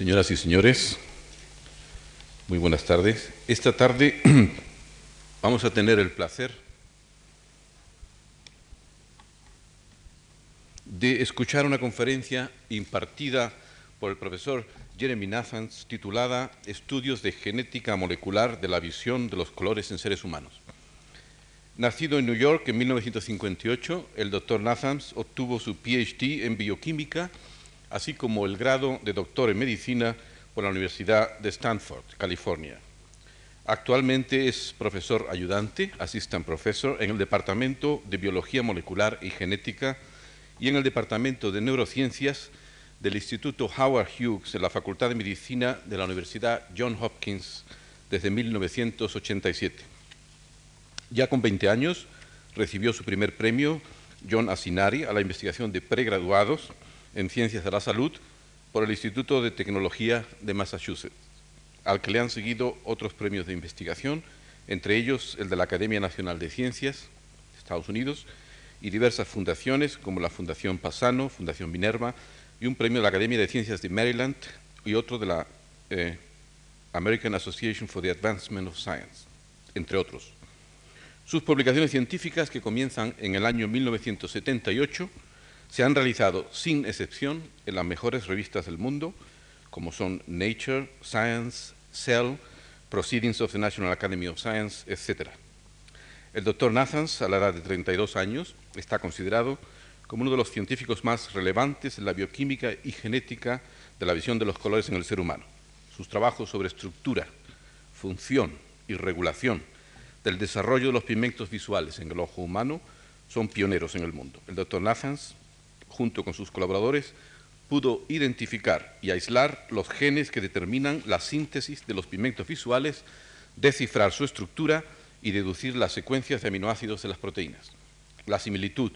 Señoras y señores, muy buenas tardes. Esta tarde vamos a tener el placer de escuchar una conferencia impartida por el profesor Jeremy Nathans titulada Estudios de genética molecular de la visión de los colores en seres humanos. Nacido en New York en 1958, el doctor Nathans obtuvo su PhD en bioquímica, así como el grado de doctor en medicina por la Universidad de Stanford, California. Actualmente es profesor ayudante, assistant professor, en el Departamento de Biología Molecular y Genética y en el Departamento de Neurociencias del Instituto Howard Hughes en la Facultad de Medicina de la Universidad Johns Hopkins desde 1987. Ya con 20 años recibió su primer premio John Asinari a la investigación de pregraduados en Ciencias de la Salud por el Instituto de Tecnología de Massachusetts, al que le han seguido otros premios de investigación, entre ellos el de la Academia Nacional de Ciencias de Estados Unidos y diversas fundaciones como la Fundación Pasano, Fundación Minerva y un premio de la Academia de Ciencias de Maryland y otro de la eh, American Association for the Advancement of Science, entre otros. Sus publicaciones científicas, que comienzan en el año 1978, se han realizado sin excepción en las mejores revistas del mundo, como son Nature, Science, Cell, Proceedings of the National Academy of Science, etc. El doctor Nathans, a la edad de 32 años, está considerado como uno de los científicos más relevantes en la bioquímica y genética de la visión de los colores en el ser humano. Sus trabajos sobre estructura, función y regulación del desarrollo de los pigmentos visuales en el ojo humano son pioneros en el mundo. El doctor Nathans, junto con sus colaboradores, pudo identificar y aislar los genes que determinan la síntesis de los pigmentos visuales, descifrar su estructura y deducir las secuencias de aminoácidos de las proteínas. La similitud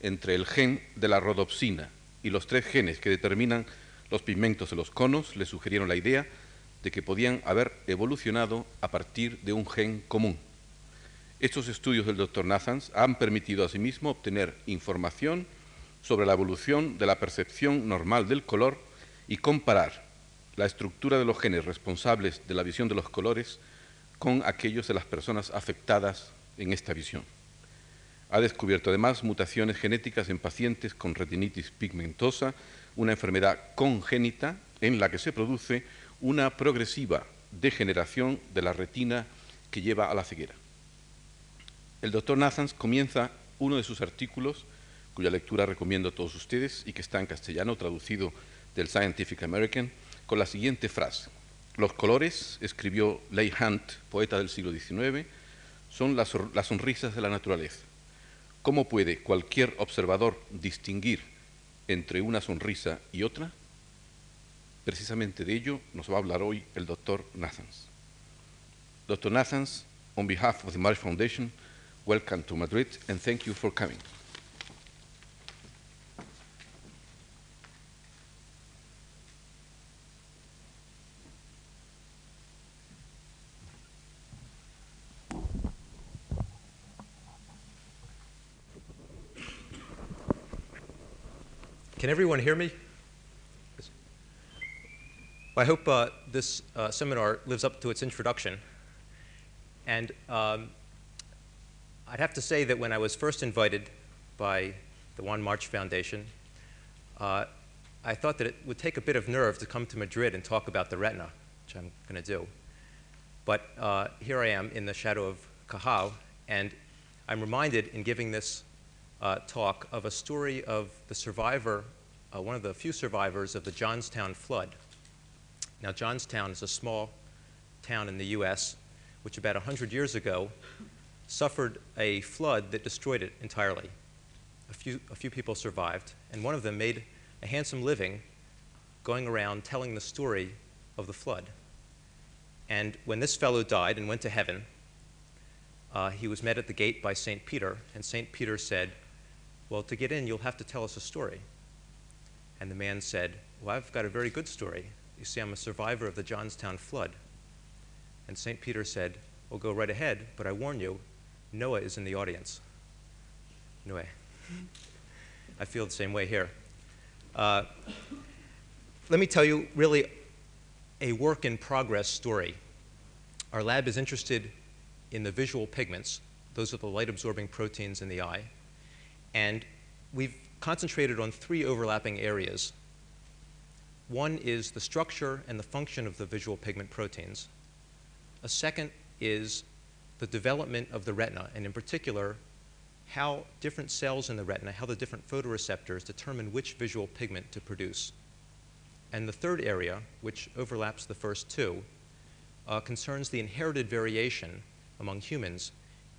entre el gen de la rodopsina y los tres genes que determinan los pigmentos de los conos le sugirieron la idea de que podían haber evolucionado a partir de un gen común. Estos estudios del doctor Nathans han permitido asimismo obtener información sobre la evolución de la percepción normal del color y comparar la estructura de los genes responsables de la visión de los colores con aquellos de las personas afectadas en esta visión. Ha descubierto además mutaciones genéticas en pacientes con retinitis pigmentosa, una enfermedad congénita en la que se produce una progresiva degeneración de la retina que lleva a la ceguera. El doctor Nathans comienza uno de sus artículos, cuya lectura recomiendo a todos ustedes y que está en castellano, traducido del Scientific American, con la siguiente frase. Los colores, escribió Leigh Hunt, poeta del siglo XIX, son las, sonrisas de la naturaleza. ¿Cómo puede cualquier observador distinguir entre una sonrisa y otra? Precisamente de ello nos va a hablar hoy el doctor Nathans. Dr. Nathans, on behalf of the Marsh Foundation, welcome to Madrid and thank you for coming. Can everyone hear me? Well, I hope uh, this uh, seminar lives up to its introduction. And um, I'd have to say that when I was first invited by the Juan March Foundation, uh, I thought that it would take a bit of nerve to come to Madrid and talk about the retina, which I'm going to do. But uh, here I am in the shadow of Cajal, and I'm reminded in giving this uh, talk of a story of the survivor, uh, one of the few survivors of the Johnstown flood. Now, Johnstown is a small town in the U.S., which about 100 years ago suffered a flood that destroyed it entirely. A few, a few people survived, and one of them made a handsome living going around telling the story of the flood. And when this fellow died and went to heaven, uh, he was met at the gate by St. Peter, and St. Peter said, Well, to get in, you'll have to tell us a story. And the man said, Well, I've got a very good story. You see, I'm a survivor of the Johnstown flood. And St. Peter said, Well, go right ahead, but I warn you, Noah is in the audience. Noah. I feel the same way here. Uh, let me tell you really a work in progress story. Our lab is interested in the visual pigments, those are the light absorbing proteins in the eye, and we've concentrated on three overlapping areas. One is the structure and the function of the visual pigment proteins. A second is the development of the retina, and in particular, how different cells in the retina, how the different photoreceptors determine which visual pigment to produce. And the third area, which overlaps the first two, uh, concerns the inherited variation among humans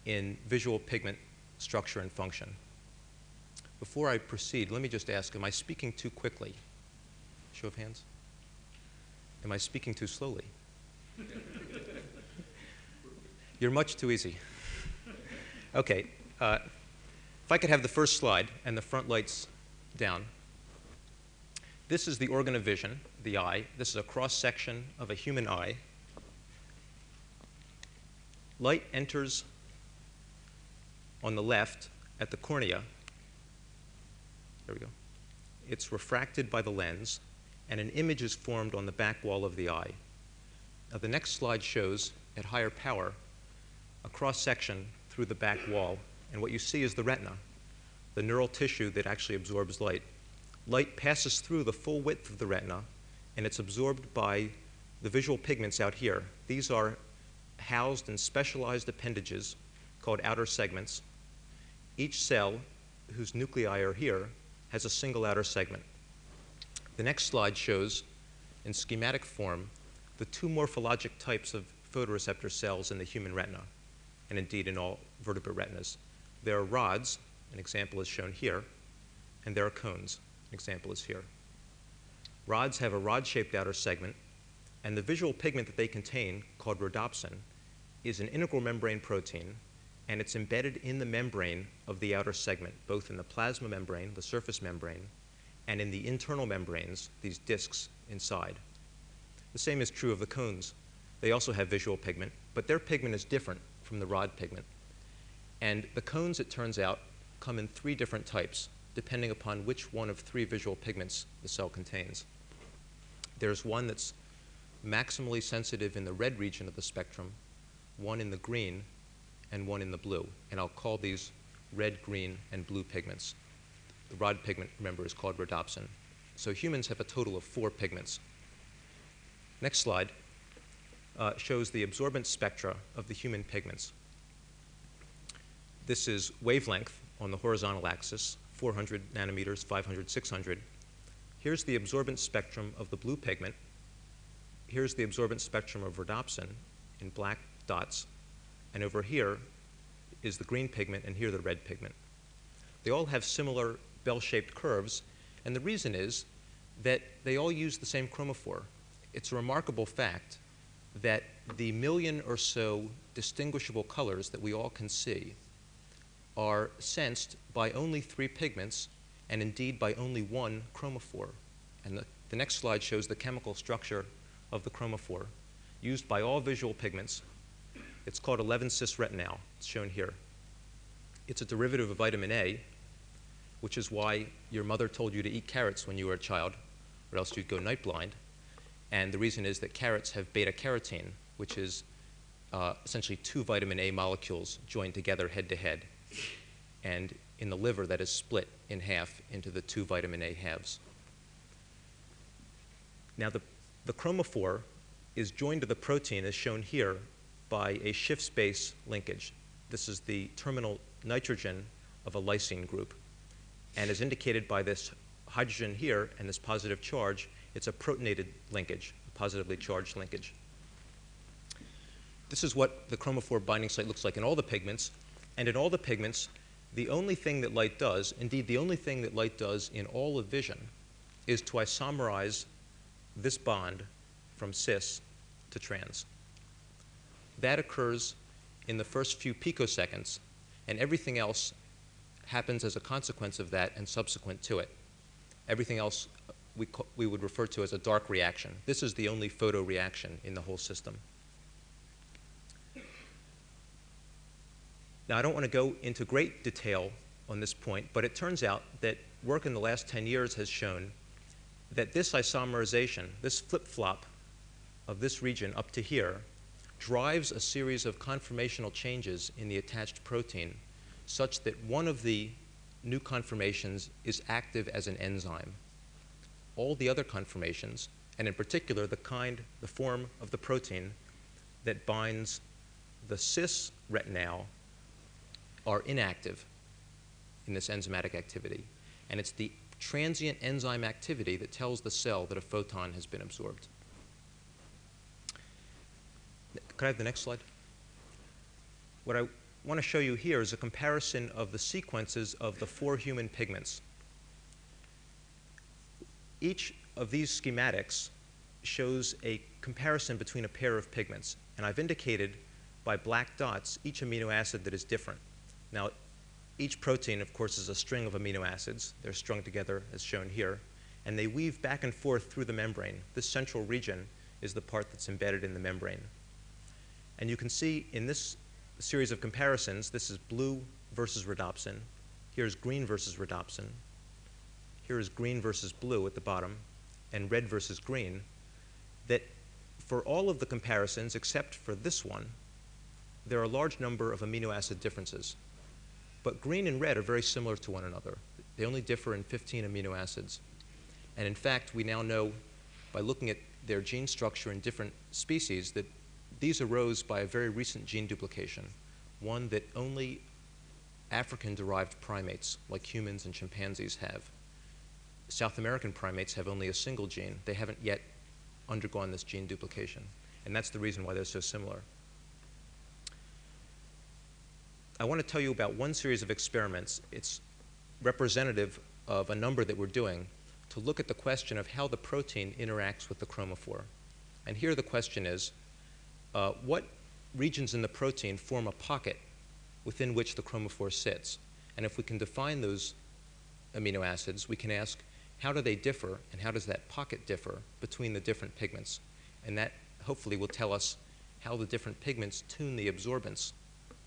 in visual pigment structure and function. Before I proceed, let me just ask, am I speaking too quickly? Show of hands. Am I speaking too slowly? You're much too easy. Okay, uh, if I could have the first slide and the front lights down. This is the organ of vision, the eye. This is a cross section of a human eye. Light enters on the left at the cornea. There we go. It's refracted by the lens, and an image is formed on the back wall of the eye. Now, the next slide shows, at higher power, a cross section through the back wall, and what you see is the retina, the neural tissue that actually absorbs light light passes through the full width of the retina and it's absorbed by the visual pigments out here. These are housed in specialized appendages called outer segments. Each cell, whose nuclei are here, has a single outer segment. The next slide shows, in schematic form, the two morphologic types of photoreceptor cells in the human retina, and indeed in all vertebrate retinas. There are rods, an example is shown here, and there are cones. An example is here. Rods have a rod-shaped outer segment, and the visual pigment that they contain, called rhodopsin, is an integral membrane protein, and it's embedded in the membrane of the outer segment, both in the plasma membrane, the surface membrane, and in the internal membranes, these discs inside. The same is true of the cones. They also have visual pigment, but their pigment is different from the rod pigment. And the cones, it turns out, come in three different types depending upon which one of three visual pigments the cell contains. There's one that's maximally sensitive in the red region of the spectrum, one in the green, and one in the blue. And I'll call these red, green, and blue pigments. The rod pigment, remember, is called rhodopsin. So humans have a total of four pigments. Next slide uh, shows the absorbance spectra of the human pigments. This is wavelength on the horizontal axis, 400 nanometers, 500, 600. Here's the absorbance spectrum of the blue pigment. Here's the absorbance spectrum of rhodopsin in black dots. And over here is the green pigment, and here the red pigment. They all have similar bell-shaped curves, and the reason is that they all use the same chromophore. It's a remarkable fact that the million or so distinguishable colors that we all can see are sensed by only three pigments and indeed by only one chromophore. And the, the next slide shows the chemical structure of the chromophore used by all visual pigments. It's called 11-cis retinal. It's shown here. It's a derivative of vitamin A, which is why your mother told you to eat carrots when you were a child, or else you'd go night blind. And the reason is that carrots have beta carotene, which is uh, essentially two vitamin A molecules joined together head to head and in the liver that is split in half into the two vitamin A halves. Now, the, the chromophore is joined to the protein as shown here by a Schiff's base linkage. This is the terminal nitrogen of a lysine group. And as indicated by this hydrogen here and this positive charge, it's a protonated linkage, a positively charged linkage. This is what the chromophore binding site looks like in all the pigments. And in all the pigments, the only thing that light does, indeed, the only thing that light does in all of vision, is to isomerize this bond from cis to trans. That occurs in the first few picoseconds, and everything else happens as a consequence of that and subsequent to it. Everything else we, we would refer to as a dark reaction. This is the only photoreaction in the whole system. Now, I don't want to go into great detail on this point, but it turns out that work in the last 10 years has shown that this isomerization, this flip-flop of this region up to here drives a series of conformational changes in the attached protein such that one of the new conformations is active as an enzyme. All the other conformations, and in particular the kind, the form of the protein that binds the cis retinal, are inactive in this enzymatic activity. And it's the transient enzyme activity that tells the cell that a photon has been absorbed. Could I have the next slide? What I want to show you here is a comparison of the sequences of the four human pigments. Each of these schematics shows a comparison between a pair of pigments. And I've indicated by black dots each amino acid that is different. Now, each protein, of course, is a string of amino acids. They're strung together as shown here. And they weave back and forth through the membrane. This central region is the part that's embedded in the membrane. And you can see in this series of comparisons, this is blue versus rhodopsin. Here's green versus rhodopsin. Here is green versus blue at the bottom, and red versus green. That for all of the comparisons, except for this one, there are a large number of amino acid differences. But green and red are very similar to one another. They only differ in 15 amino acids. And in fact, we now know by looking at their gene structure in different species that these arose by a very recent gene duplication, one that only African derived primates, like humans and chimpanzees, have. South American primates have only a single gene. They haven't yet undergone this gene duplication. And that's the reason why they're so similar. I want to tell you about one series of experiments. It's representative of a number that we're doing to look at the question of how the protein interacts with the chromophore. And here the question is uh, what regions in the protein form a pocket within which the chromophore sits? And if we can define those amino acids, we can ask how do they differ and how does that pocket differ between the different pigments? And that hopefully will tell us how the different pigments tune the absorbance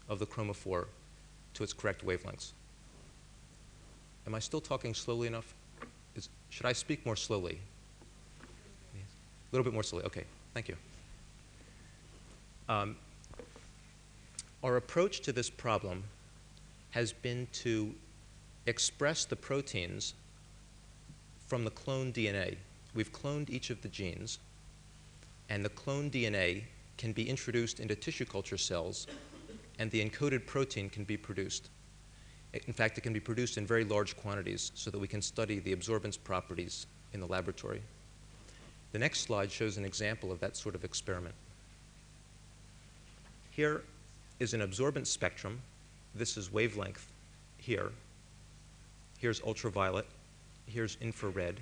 of the chromophore to its correct wavelengths. Am I still talking slowly enough? Is, should I speak more slowly? A little bit more slowly. Okay, thank you. Um, our approach to this problem has been to express the proteins from the cloned DNA. We've cloned each of the genes, and the cloned DNA can be introduced into tissue culture cells, and the encoded protein can be produced. In fact, it can be produced in very large quantities so that we can study the absorbance properties in the laboratory. The next slide shows an example of that sort of experiment. Here is an absorbance spectrum. This is wavelength here. Here's ultraviolet. Here's infrared.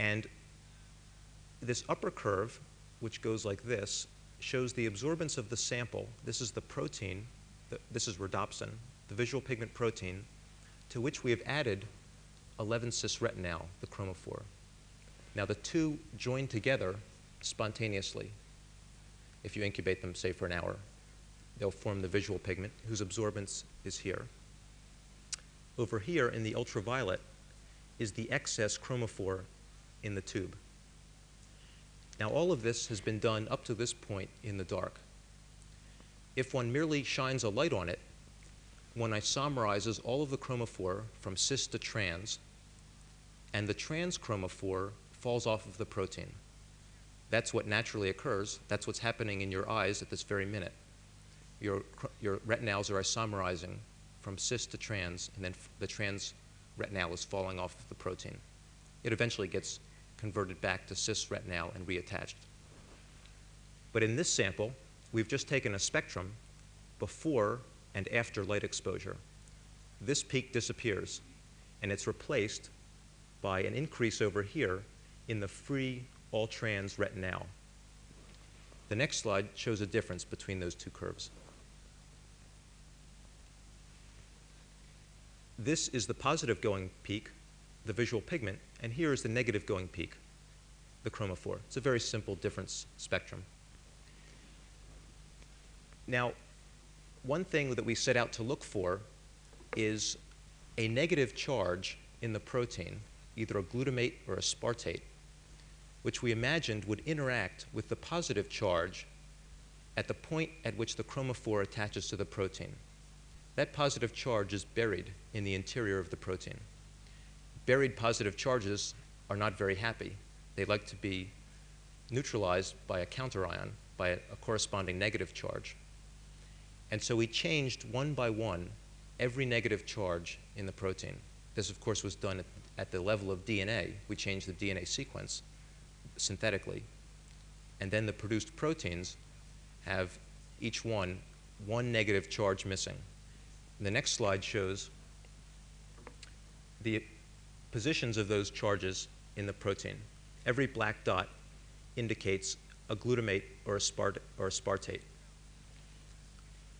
And this upper curve, which goes like this, shows the absorbance of the sample. This is the protein, this is rhodopsin, the visual pigment protein, to which we have added 11 cis retinal, the chromophore. Now the two join together spontaneously if you incubate them, say, for an hour. They'll form the visual pigment, whose absorbance is here. Over here in the ultraviolet is the excess chromophore in the tube. Now, all of this has been done up to this point in the dark. If one merely shines a light on it, one isomerizes all of the chromophore from cis to trans, and the trans chromophore falls off of the protein. That's what naturally occurs. That's what's happening in your eyes at this very minute. Your, your retinals are isomerizing from cis to trans, and then the trans retinal is falling off of the protein. It eventually gets converted back to cis retinal and reattached. But in this sample, we've just taken a spectrum before and after light exposure. This peak disappears, and it's replaced by an increase over here in the free all trans retinal. The next slide shows a difference between those two curves. This is the positive going peak, the visual pigment, and here is the negative going peak, the chromophore. It's a very simple difference spectrum. Now, one thing that we set out to look for is a negative charge in the protein, either a glutamate or a aspartate, which we imagined would interact with the positive charge at the point at which the chromophore attaches to the protein. That positive charge is buried in the interior of the protein. Buried positive charges are not very happy. They like to be neutralized by a counterion, by a, a corresponding negative charge. And so we changed one by one every negative charge in the protein. This, of course, was done at, at the level of DNA. We changed the DNA sequence synthetically. And then the produced proteins have each one one negative charge missing. And the next slide shows the positions of those charges in the protein. Every black dot indicates a glutamate or a, spart- or a spartate.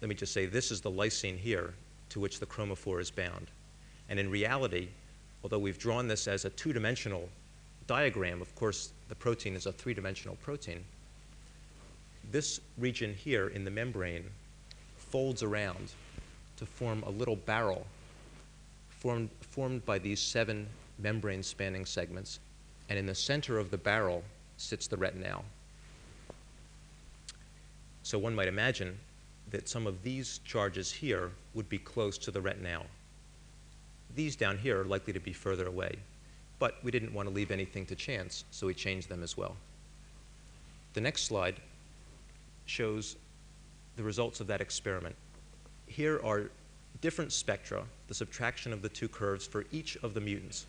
Let me just say this is the lysine here to which the chromophore is bound. And in reality, although we've drawn this as a two dimensional diagram, of course, the protein is a three dimensional protein. This region here in the membrane folds around to form a little barrel formed, formed by these seven membrane spanning segments. And in the center of the barrel sits the retinal. So one might imagine that some of these charges here would be close to the retinal. These down here are likely to be further away, but we didn't want to leave anything to chance, so we changed them as well. The next slide shows the results of that experiment. Here are different spectra, the subtraction of the two curves for each of the mutants.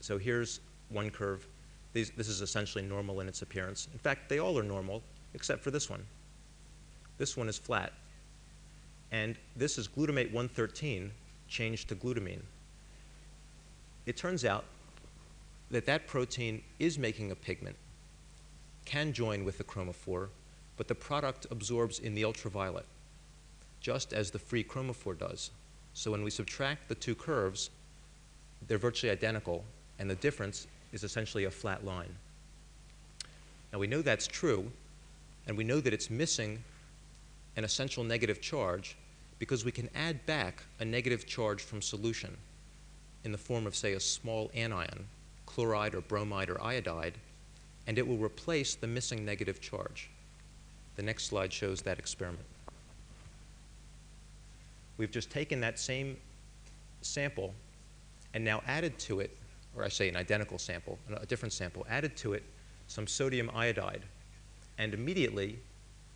So here's one curve. These, this is essentially normal in its appearance. In fact, they all are normal, except for this one. This one is flat. And this is glutamate 113 changed to glutamine. It turns out that that protein is making a pigment, can join with the chromophore, but the product absorbs in the ultraviolet, just as the free chromophore does. So when we subtract the two curves, they're virtually identical, and the difference is essentially a flat line. Now we know that's true, and we know that it's missing an essential negative charge because we can add back a negative charge from solution in the form of, say, a small anion, chloride or bromide or iodide, and it will replace the missing negative charge. The next slide shows that experiment. We've just taken that same sample and now added to it, or I say an identical sample, a different sample, added to it some sodium iodide, and immediately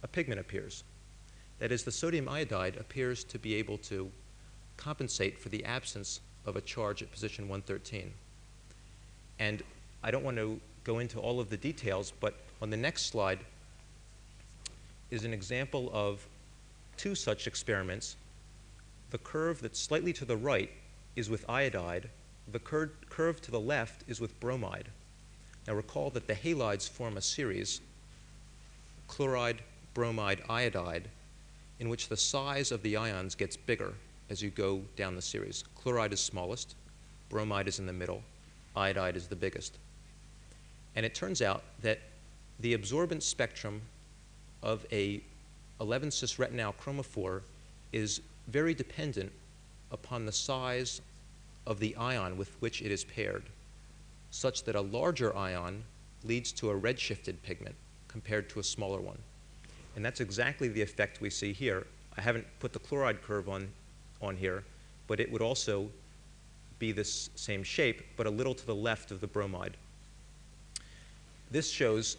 a pigment appears. That is, the sodium iodide appears to be able to compensate for the absence of a charge at position 113. And I don't want to go into all of the details, but on the next slide is an example of two such experiments. The curve that's slightly to the right is with iodide, the cur curve to the left is with bromide. Now recall that the halides form a series chloride, bromide, iodide, in which the size of the ions gets bigger as you go down the series. Chloride is smallest, bromide is in the middle, iodide is the biggest. And it turns out that the absorbance spectrum of a 11 cis retinal chromophore is very dependent upon the size of the ion with which it is paired, such that a larger ion leads to a redshifted pigment compared to a smaller one. And that's exactly the effect we see here. I haven't put the chloride curve on, on here, but it would also be this same shape, but a little to the left of the bromide. This shows,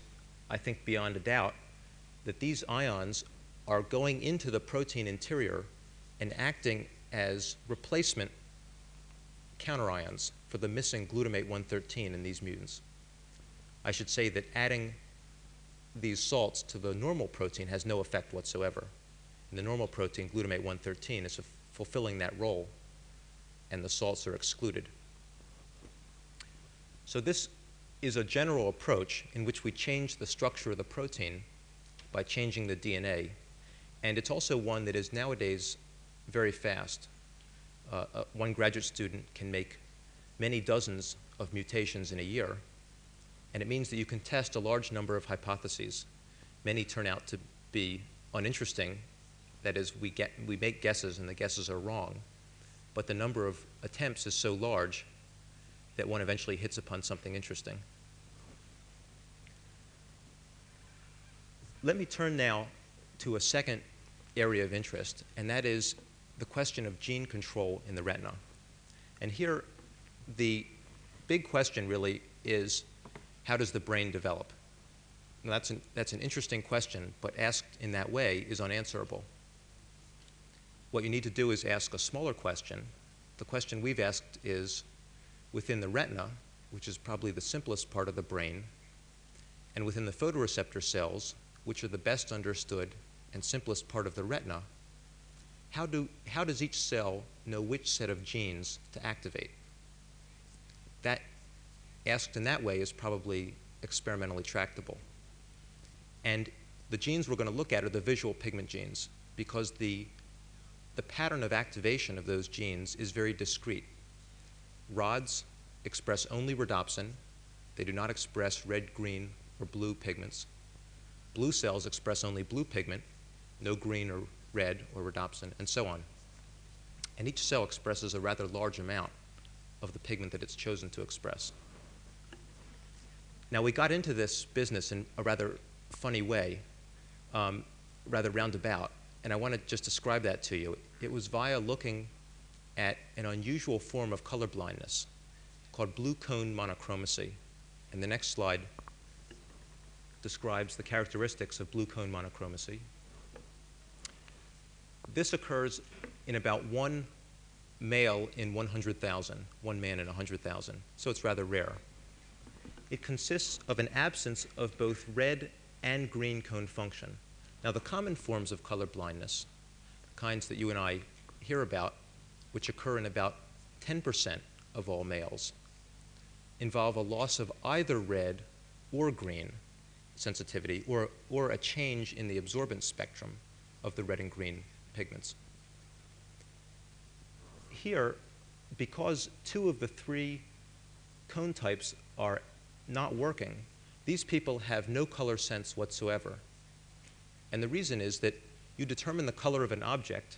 I think beyond a doubt, that these ions are going into the protein interior and acting as replacement counterions for the missing glutamate 113 in these mutants. I should say that adding these salts to the normal protein has no effect whatsoever. In the normal protein, glutamate 113 is fulfilling that role, and the salts are excluded. So this is a general approach in which we change the structure of the protein by changing the DNA, and it's also one that is nowadays very fast. Uh, uh, one graduate student can make many dozens of mutations in a year, and it means that you can test a large number of hypotheses. Many turn out to be uninteresting. That is, we, get, we make guesses and the guesses are wrong. But the number of attempts is so large that one eventually hits upon something interesting. let me turn now to a second area of interest, and that is the question of gene control in the retina. And here, the big question really is how does the brain develop? Now, that's an, that's an interesting question, but asked in that way is unanswerable. What you need to do is ask a smaller question. The question we've asked is within the retina, which is probably the simplest part of the brain, and within the photoreceptor cells, which are the best understood and simplest part of the retina, how, do, how does each cell know which set of genes to activate? That, asked in that way, is probably experimentally tractable. And the genes we're going to look at are the visual pigment genes because the, the pattern of activation of those genes is very discrete. Rods express only rhodopsin, they do not express red, green, or blue pigments. Blue cells express only blue pigment, no green or red or rhodopsin, and so on. And each cell expresses a rather large amount of the pigment that it's chosen to express. Now, we got into this business in a rather funny way, um, rather roundabout, and I want to just describe that to you. It was via looking at an unusual form of color blindness called blue cone monochromacy. And the next slide describes the characteristics of blue cone monochromacy. This occurs in about one male in 100,000, one man in 100,000, so it's rather rare. It consists of an absence of both red and green cone function. Now, the common forms of color blindness, the kinds that you and I hear about, which occur in about 10% of all males, involve a loss of either red or green sensitivity or, or a change in the absorbance spectrum of the red and green pigments. Here, because two of the three cone types are not working, these people have no color sense whatsoever. And the reason is that you determine the color of an object,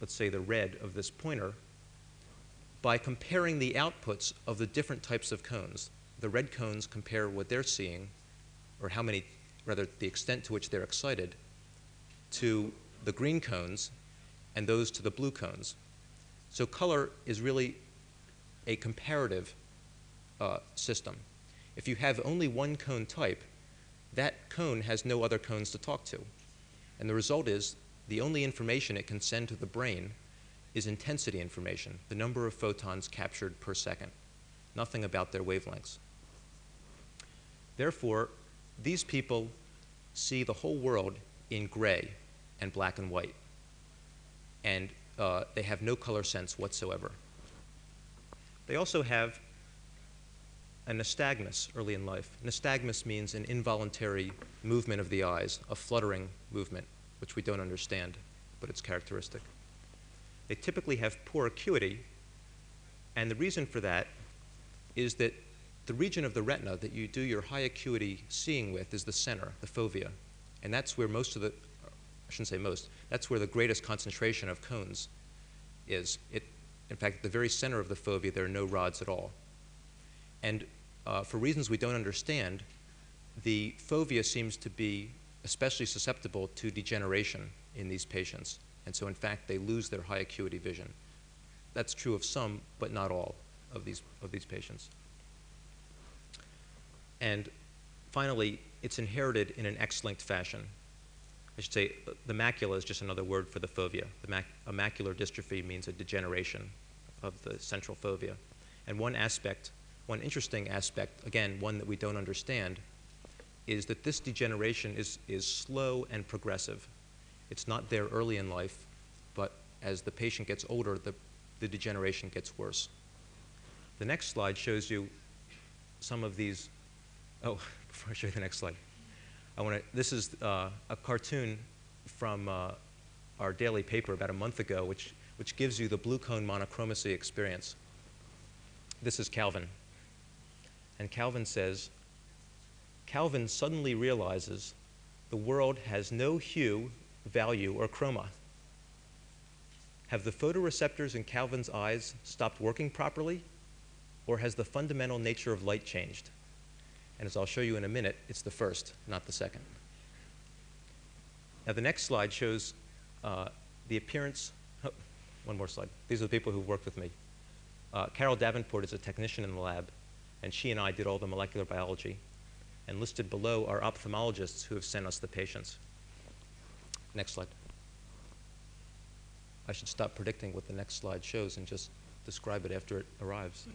let's say the red of this pointer, by comparing the outputs of the different types of cones. The red cones compare what they're seeing, or how many, rather, the extent to which they're excited, to the green cones and those to the blue cones. So color is really a comparative uh, system. If you have only one cone type, that cone has no other cones to talk to. And the result is the only information it can send to the brain is intensity information, the number of photons captured per second, nothing about their wavelengths. Therefore, these people see the whole world in gray and black and white, and uh, they have no color sense whatsoever. They also have a nystagmus early in life. Nystagmus means an involuntary movement of the eyes, a fluttering movement, which we don't understand, but it's characteristic. They typically have poor acuity, and the reason for that is that the region of the retina that you do your high acuity seeing with is the center, the fovea. And that's where most of the, I shouldn't say most, that's where the greatest concentration of cones is. It, in fact, at the very center of the fovea, there are no rods at all. And uh, for reasons we don't understand, the fovea seems to be especially susceptible to degeneration in these patients. And so, in fact, they lose their high acuity vision. That's true of some, but not all of these, of these patients. And finally, it's inherited in an X-linked fashion. I should say the macula is just another word for the fovea. The mac a macular dystrophy means a degeneration of the central fovea. And one aspect, one interesting aspect, again, one that we don't understand, is that this degeneration is, is slow and progressive. It's not there early in life, but as the patient gets older, the, the degeneration gets worse. The next slide shows you some of these Oh, before I show you the next slide, I want to. This is uh, a cartoon from uh, our daily paper about a month ago, which which gives you the blue cone monochromacy experience. This is Calvin, and Calvin says. Calvin suddenly realizes the world has no hue, value, or chroma. Have the photoreceptors in Calvin's eyes stopped working properly, or has the fundamental nature of light changed? And as I'll show you in a minute, it's the first, not the second. Now, the next slide shows uh, the appearance. Oh, one more slide. These are the people who worked with me. Uh, Carol Davenport is a technician in the lab, and she and I did all the molecular biology. And listed below are ophthalmologists who have sent us the patients. Next slide. I should stop predicting what the next slide shows and just describe it after it arrives.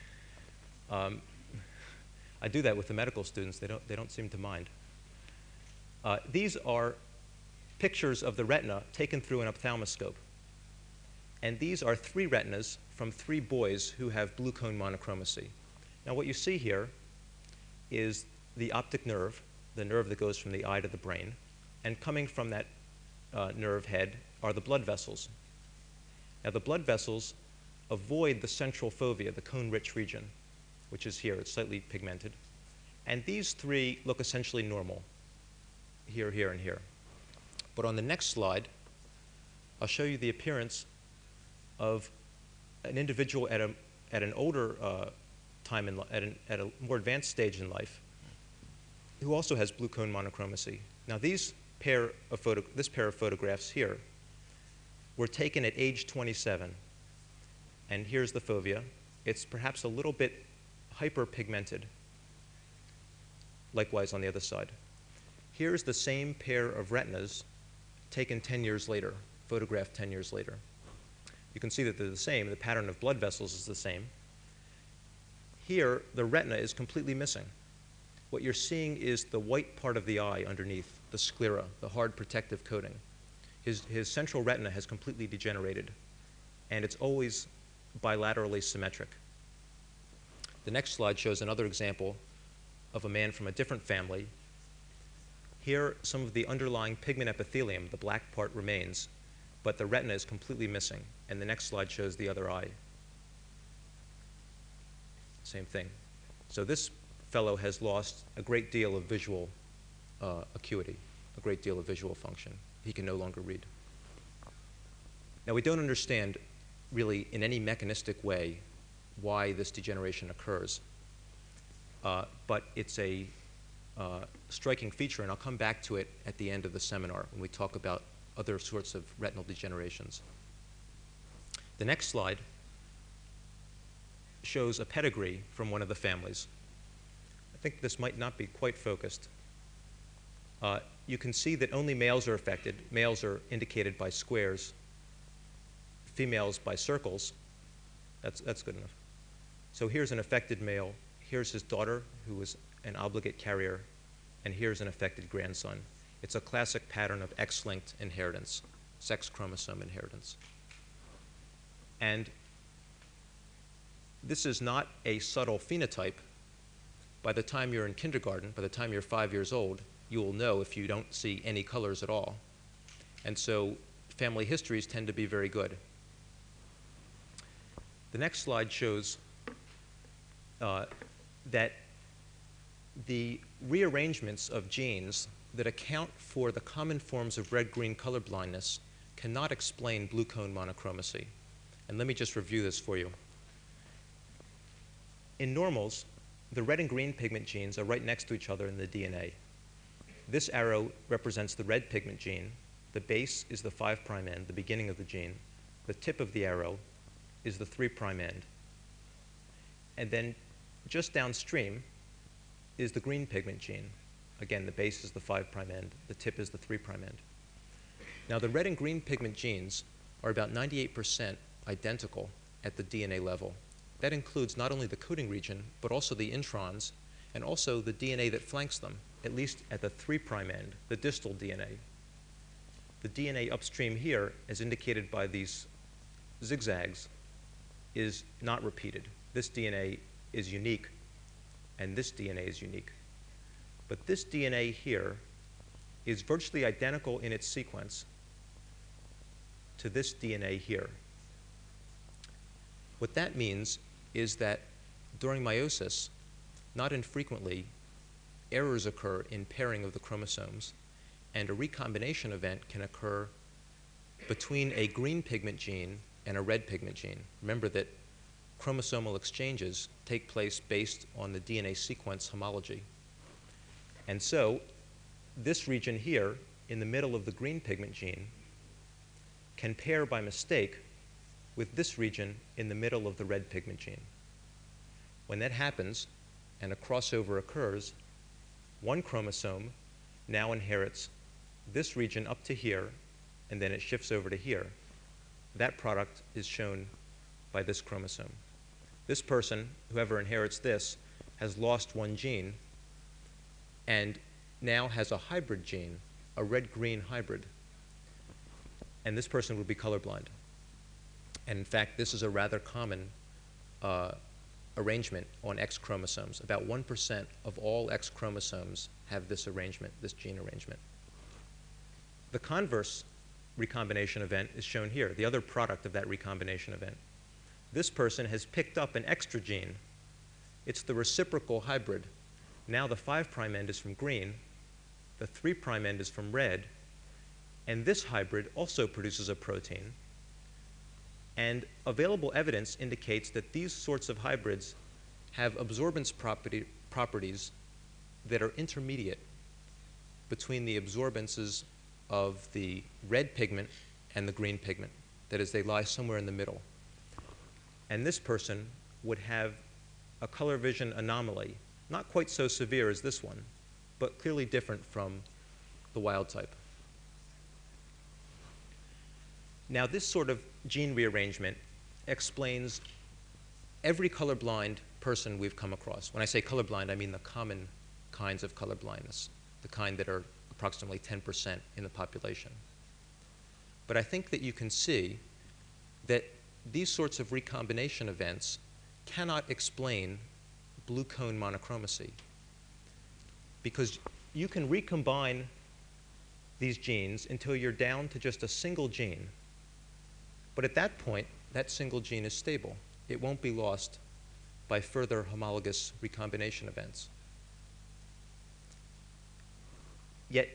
um, I do that with the medical students, they don't, they don't seem to mind. Uh, these are pictures of the retina taken through an ophthalmoscope. And these are three retinas from three boys who have blue cone monochromacy. Now, what you see here is the optic nerve, the nerve that goes from the eye to the brain, and coming from that uh, nerve head are the blood vessels. Now, the blood vessels avoid the central fovea, the cone rich region, which is here, it's slightly pigmented. And these three look essentially normal here, here, and here. But on the next slide, I'll show you the appearance of an individual at, a, at an older uh, time, in, at, an, at a more advanced stage in life, who also has blue cone monochromacy. Now, these pair of photo, this pair of photographs here were taken at age 27. And here's the fovea. It's perhaps a little bit hyperpigmented. Likewise on the other side. Here's the same pair of retinas taken 10 years later, photographed 10 years later. You can see that they're the same. The pattern of blood vessels is the same. Here, the retina is completely missing. What you're seeing is the white part of the eye underneath, the sclera, the hard protective coating. His, his central retina has completely degenerated, and it's always bilaterally symmetric. The next slide shows another example of a man from a different family. Here, some of the underlying pigment epithelium, the black part remains, but the retina is completely missing. And the next slide shows the other eye. Same thing. So this fellow has lost a great deal of visual uh, acuity, a great deal of visual function. He can no longer read. Now, we don't understand really in any mechanistic way why this degeneration occurs. Uh, but it's a uh, striking feature, and I'll come back to it at the end of the seminar when we talk about other sorts of retinal degenerations. The next slide shows a pedigree from one of the families. I think this might not be quite focused. Uh, you can see that only males are affected. Males are indicated by squares, females by circles. That's, that's good enough. So here's an affected male. Here's his daughter, who was an obligate carrier. And here's an affected grandson. It's a classic pattern of X linked inheritance, sex chromosome inheritance. And this is not a subtle phenotype. By the time you're in kindergarten, by the time you're five years old, you will know if you don't see any colors at all. And so family histories tend to be very good. The next slide shows uh, that the rearrangements of genes that account for the common forms of red-green color blindness cannot explain blue cone monochromacy. And let me just review this for you. In normals, the red and green pigment genes are right next to each other in the DNA. This arrow represents the red pigment gene. The base is the 5' end, the beginning of the gene. The tip of the arrow is the 3' end. And then just downstream is the green pigment gene. Again, the base is the 5' end, the tip is the 3' end. Now, the red and green pigment genes are about 98% identical at the DNA level. That includes not only the coding region, but also the introns and also the DNA that flanks them, at least at the 3' end, the distal DNA. The DNA upstream here, as indicated by these zigzags, is not repeated. This DNA is unique, and this DNA is unique. But this DNA here is virtually identical in its sequence to this DNA here. What that means is that during meiosis, not infrequently, errors occur in pairing of the chromosomes, and a recombination event can occur between a green pigment gene and a red pigment gene. Remember that chromosomal exchanges take place based on the DNA sequence homology. And so, this region here in the middle of the green pigment gene can pair by mistake with this region in the middle of the red pigment gene. When that happens and a crossover occurs, one chromosome now inherits this region up to here, and then it shifts over to here. That product is shown by this chromosome. This person, whoever inherits this, has lost one gene and now has a hybrid gene, a red green hybrid. And this person would be colorblind. And in fact, this is a rather common uh, arrangement on X chromosomes. About 1% of all X chromosomes have this arrangement, this gene arrangement. The converse recombination event is shown here, the other product of that recombination event. This person has picked up an extra gene. It's the reciprocal hybrid. Now the 5' prime end is from green, the 3' prime end is from red, and this hybrid also produces a protein. And available evidence indicates that these sorts of hybrids have absorbance property, properties that are intermediate between the absorbances of the red pigment and the green pigment. That is, they lie somewhere in the middle. And this person would have a color vision anomaly, not quite so severe as this one, but clearly different from the wild type. Now, this sort of gene rearrangement explains every colorblind person we've come across. When I say colorblind, I mean the common kinds of colorblindness, the kind that are approximately 10% in the population. But I think that you can see that these sorts of recombination events cannot explain blue cone monochromacy because you can recombine these genes until you're down to just a single gene. But at that point, that single gene is stable. It won't be lost by further homologous recombination events. Yet,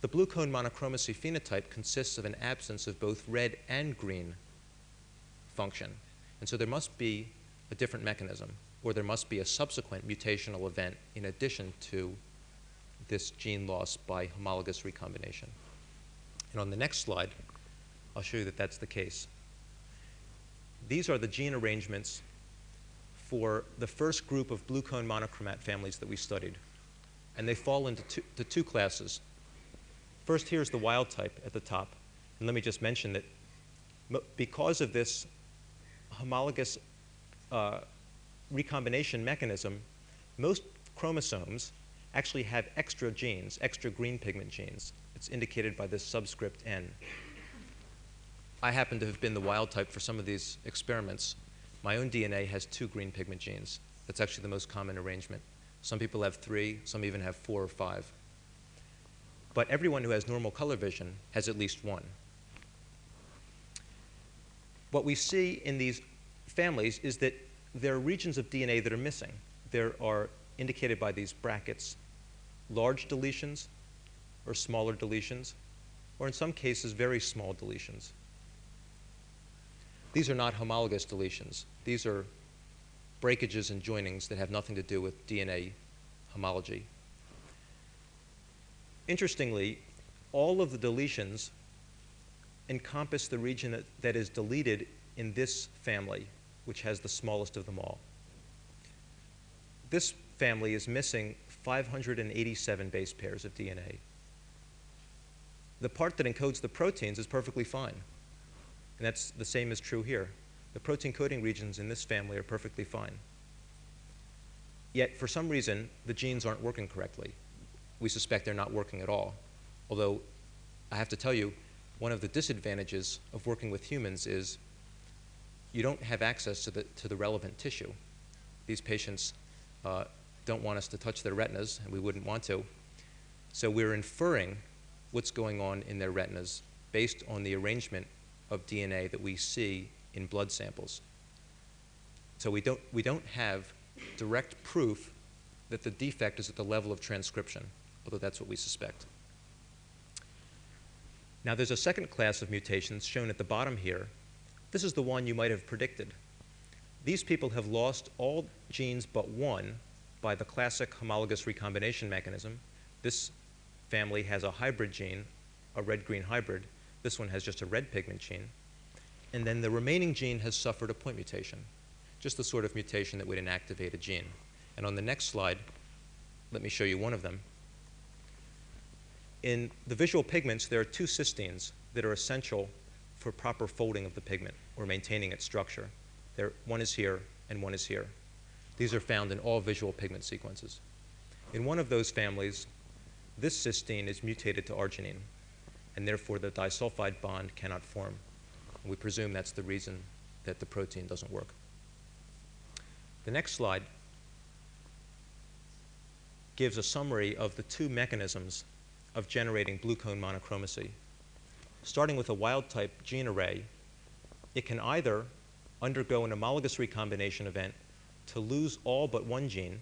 the blue cone monochromacy phenotype consists of an absence of both red and green function. And so there must be a different mechanism, or there must be a subsequent mutational event in addition to this gene loss by homologous recombination. And on the next slide, I'll show you that that's the case. These are the gene arrangements for the first group of blue cone monochromat families that we studied and they fall into two, two classes. First, here's the wild type at the top. And let me just mention that because of this homologous uh, recombination mechanism, most chromosomes actually have extra genes, extra green pigment genes. It's indicated by this subscript N. I happen to have been the wild type for some of these experiments. My own DNA has two green pigment genes. That's actually the most common arrangement. Some people have three, some even have four or five. But everyone who has normal color vision has at least one. What we see in these families is that there are regions of DNA that are missing. There are indicated by these brackets large deletions or smaller deletions, or in some cases, very small deletions. These are not homologous deletions. These are breakages and joinings that have nothing to do with DNA homology. Interestingly, all of the deletions encompass the region that, that is deleted in this family, which has the smallest of them all. This family is missing 587 base pairs of DNA. The part that encodes the proteins is perfectly fine. And that's the same is true here. The protein coding regions in this family are perfectly fine. Yet, for some reason, the genes aren't working correctly. We suspect they're not working at all. Although, I have to tell you, one of the disadvantages of working with humans is you don't have access to the, to the relevant tissue. These patients uh, don't want us to touch their retinas, and we wouldn't want to. So we're inferring what's going on in their retinas based on the arrangement of DNA that we see in blood samples. So we don't, we don't have direct proof that the defect is at the level of transcription, although that's what we suspect. Now, there's a second class of mutations shown at the bottom here. This is the one you might have predicted. These people have lost all genes but one by the classic homologous recombination mechanism. This family has a hybrid gene, a red green hybrid. This one has just a red pigment gene. And then the remaining gene has suffered a point mutation, just the sort of mutation that would inactivate a gene. And on the next slide, let me show you one of them. In the visual pigments, there are two cysteines that are essential for proper folding of the pigment or maintaining its structure. There, one is here and one is here. These are found in all visual pigment sequences. In one of those families, this cysteine is mutated to arginine, and therefore the disulfide bond cannot form. We presume that's the reason that the protein doesn't work. The next slide gives a summary of the two mechanisms of generating blue cone monochromacy. Starting with a wild type gene array, it can either undergo an homologous recombination event to lose all but one gene,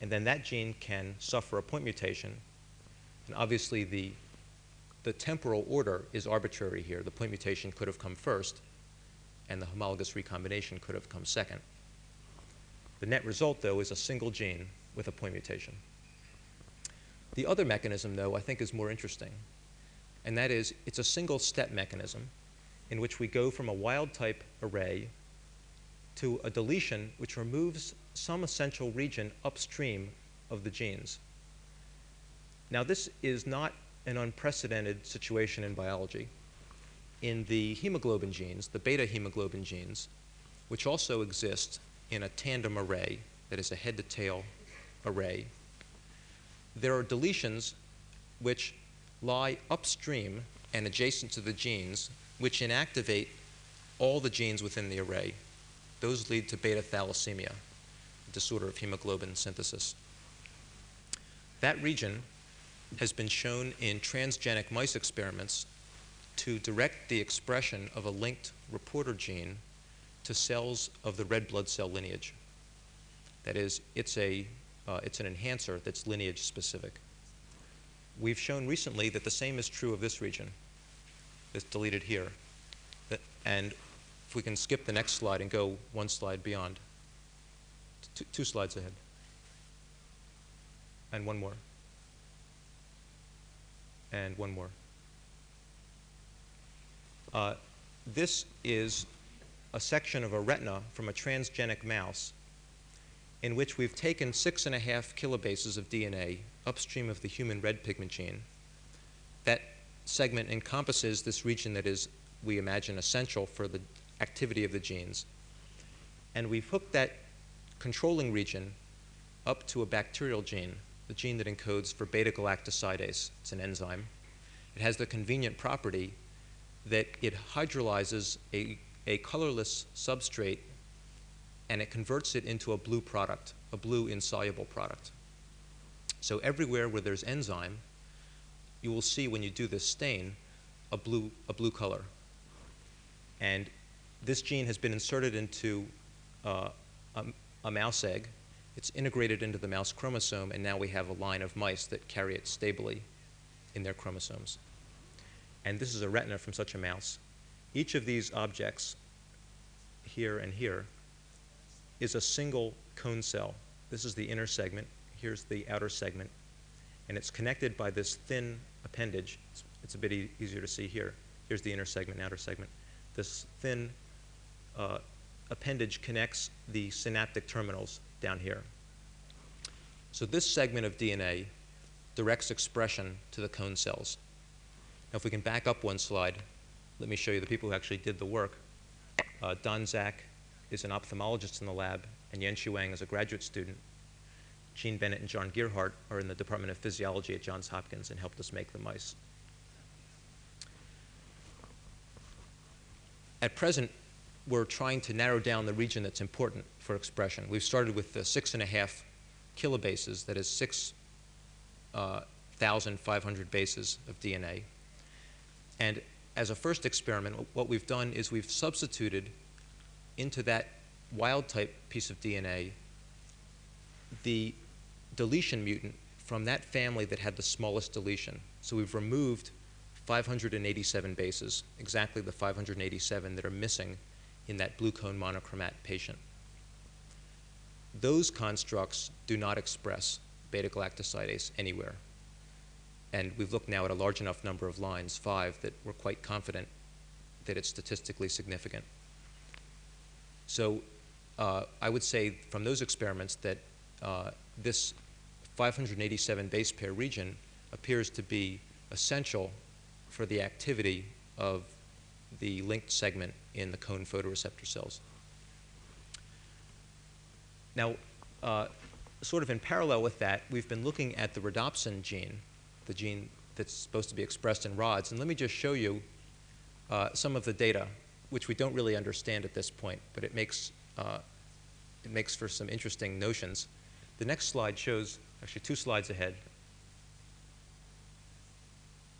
and then that gene can suffer a point mutation. And obviously, the, the temporal order is arbitrary here. The point mutation could have come first, and the homologous recombination could have come second. The net result, though, is a single gene with a point mutation. The other mechanism, though, I think is more interesting, and that is it's a single step mechanism in which we go from a wild type array to a deletion which removes some essential region upstream of the genes. Now, this is not an unprecedented situation in biology. In the hemoglobin genes, the beta hemoglobin genes, which also exist in a tandem array, that is a head to tail array, there are deletions which lie upstream and adjacent to the genes which inactivate all the genes within the array. Those lead to beta thalassemia, a disorder of hemoglobin synthesis. That region has been shown in transgenic mice experiments to direct the expression of a linked reporter gene to cells of the red blood cell lineage. That is, it's, a, uh, it's an enhancer that's lineage specific. We've shown recently that the same is true of this region that's deleted here. And if we can skip the next slide and go one slide beyond, two, slides ahead, and one more, and one more. Uh, this is a section of a retina from a transgenic mouse in which we've taken six and a half kilobases of DNA upstream of the human red pigment gene. That segment encompasses this region that is, we imagine, essential for the activity of the genes. And we've hooked that controlling region up to a bacterial gene, the gene that encodes for beta galactosidase. It's an enzyme. It has the convenient property that it hydrolyzes a, a colorless substrate and it converts it into a blue product, a blue insoluble product. So everywhere where there's enzyme, you will see when you do this stain a blue, a blue color. And this gene has been inserted into uh, a, a mouse egg. It's integrated into the mouse chromosome, and now we have a line of mice that carry it stably in their chromosomes. And this is a retina from such a mouse. Each of these objects, here and here, is a single cone cell. This is the inner segment, here's the outer segment, and it's connected by this thin appendage. It's, it's a bit e easier to see here. Here's the inner segment outer segment. This thin uh, appendage connects the synaptic terminals down here. So this segment of DNA directs expression to the cone cells. Now, if we can back up one slide, let me show you the people who actually did the work. Uh, Don Zack is an ophthalmologist in the lab, and Yan Wang is a graduate student. Jean Bennett and John Gearhart are in the Department of Physiology at Johns Hopkins and helped us make the mice. At present, we're trying to narrow down the region that's important for expression. We've started with the six and a half kilobases, that is 6,500 uh, bases of DNA. And as a first experiment, what we've done is we've substituted into that wild type piece of DNA the deletion mutant from that family that had the smallest deletion. So we've removed 587 bases, exactly the 587 that are missing in that blue cone monochromat patient. Those constructs do not express beta galactosidase anywhere. and we've looked now at a large enough number of lines, five, that we're quite confident that it's statistically significant. So uh, I would say from those experiments that uh, this 587 base pair region appears to be essential for the activity of the linked segment in the cone photoreceptor cells. Now, uh, sort of in parallel with that, we've been looking at the rhodopsin gene, the gene that's supposed to be expressed in rods. And let me just show you uh, some of the data, which we don't really understand at this point, but it makes, uh, it makes for some interesting notions. The next slide shows, actually two slides ahead,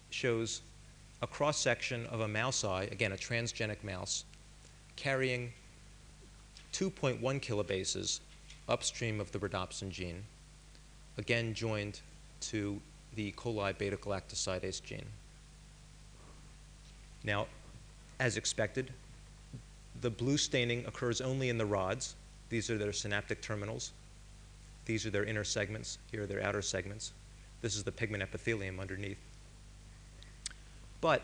shows a cross section of a mouse eye, again, a transgenic mouse, carrying 2.1 kilobases upstream of the rhodopsin gene, again joined to the coli beta galactosidase gene. Now, as expected, the blue staining occurs only in the rods. These are their synaptic terminals. These are their inner segments. Here are their outer segments. This is the pigment epithelium underneath. But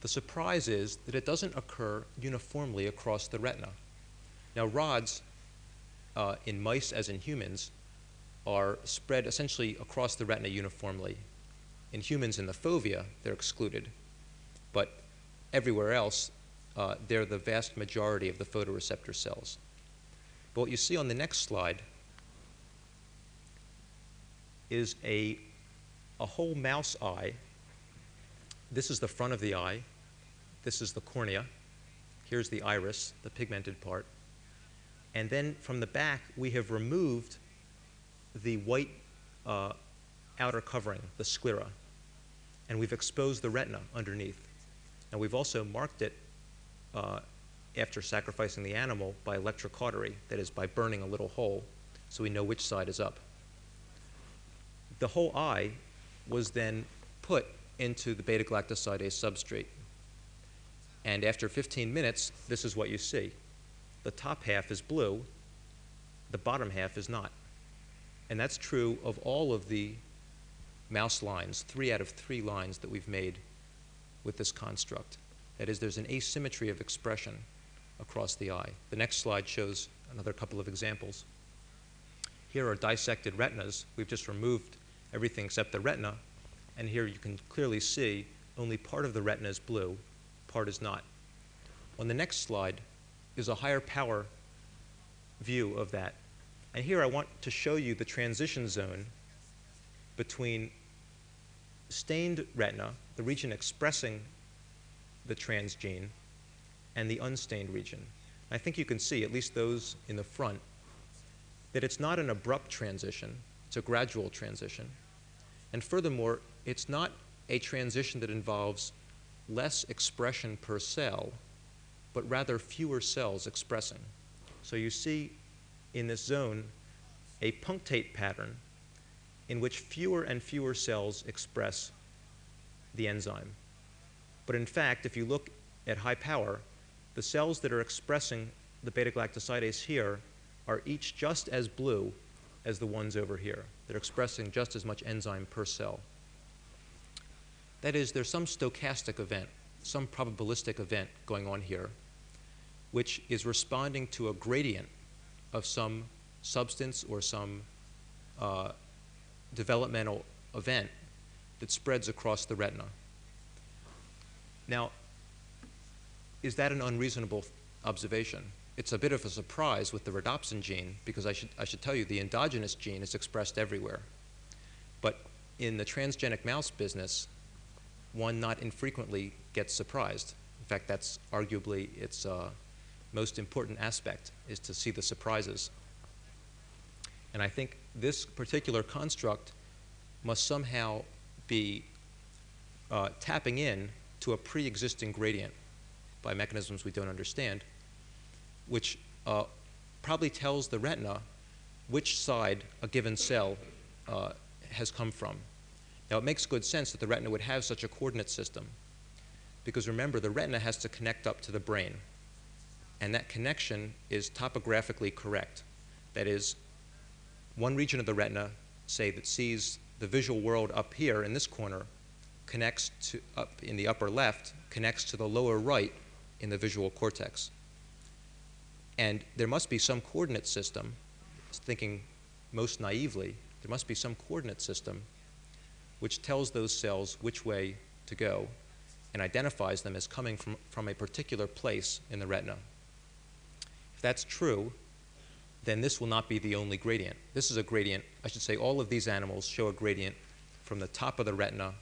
the surprise is that it doesn't occur uniformly across the retina. Now, rods uh, in mice as in humans are spread essentially across the retina uniformly. In humans in the fovea, they're excluded, but everywhere else, uh, they're the vast majority of the photoreceptor cells. But what you see on the next slide is a, a whole mouse eye. This is the front of the eye. This is the cornea. Here's the iris, the pigmented part. And then from the back, we have removed the white uh, outer covering, the sclera, and we've exposed the retina underneath. And we've also marked it uh, after sacrificing the animal by electrocautery, that is, by burning a little hole, so we know which side is up. The whole eye was then put into the beta galactosidase substrate. And after 15 minutes, this is what you see the top half is blue, the bottom half is not. And that's true of all of the mouse lines, three out of three lines that we've made with this construct. That is, there's an asymmetry of expression across the eye. The next slide shows another couple of examples. Here are dissected retinas. We've just removed everything except the retina, and here you can clearly see only part of the retina is blue, part is not. On the next slide, is a higher power view of that. And here I want to show you the transition zone between stained retina, the region expressing the transgene, and the unstained region. I think you can see, at least those in the front, that it's not an abrupt transition, it's a gradual transition. And furthermore, it's not a transition that involves less expression per cell but rather fewer cells expressing. So you see in this zone a punctate pattern in which fewer and fewer cells express the enzyme. But in fact, if you look at high power, the cells that are expressing the beta galactosidase here are each just as blue as the ones over here. They're expressing just as much enzyme per cell. That is, there's some stochastic event, some probabilistic event going on here which is responding to a gradient of some substance or some uh, developmental event that spreads across the retina. Now, is that an unreasonable observation? It's a bit of a surprise with the rhodopsin gene because I should, I should tell you the endogenous gene is expressed everywhere. But in the transgenic mouse business, one not infrequently gets surprised. In fact, that's arguably its uh, most important aspect is to see the surprises. And I think this particular construct must somehow be uh, tapping in to a pre-existing gradient by mechanisms we don't understand, which uh, probably tells the retina which side a given cell uh, has come from. Now, it makes good sense that the retina would have such a coordinate system, because remember, the retina has to connect up to the brain and that connection is topographically correct. That is, one region of the retina, say, that sees the visual world up here in this corner connects to up in the upper left connects to the lower right in the visual cortex. And there must be some coordinate system, thinking most naively, there must be some coordinate system which tells those cells which way to go and identifies them as coming from, from a particular place in the retina. If that's true, then this will not be the only gradient. This is a gradient, I should say, all of these animals show a gradient from the top of the retina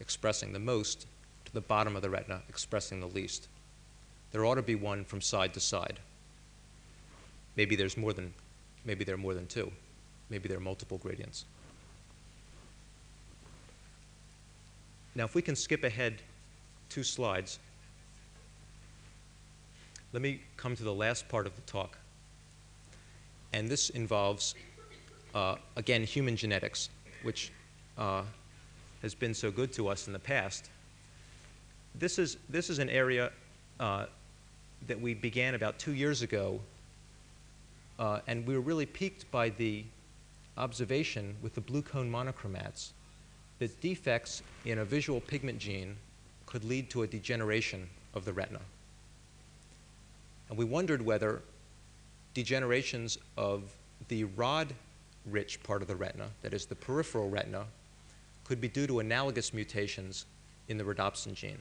expressing the most to the bottom of the retina expressing the least. There ought to be one from side to side. Maybe there's more than, maybe there are more than two. Maybe there are multiple gradients. Now, if we can skip ahead two slides, let me come to the last part of the talk. And this involves, uh, again, human genetics, which uh, has been so good to us in the past. This is, this is an area uh, that we began about two years ago, uh, and we were really piqued by the observation with the blue cone monochromats that defects in a visual pigment gene could lead to a degeneration of the retina. And we wondered whether degenerations of the rod rich part of the retina, that is the peripheral retina, could be due to analogous mutations in the rhodopsin gene.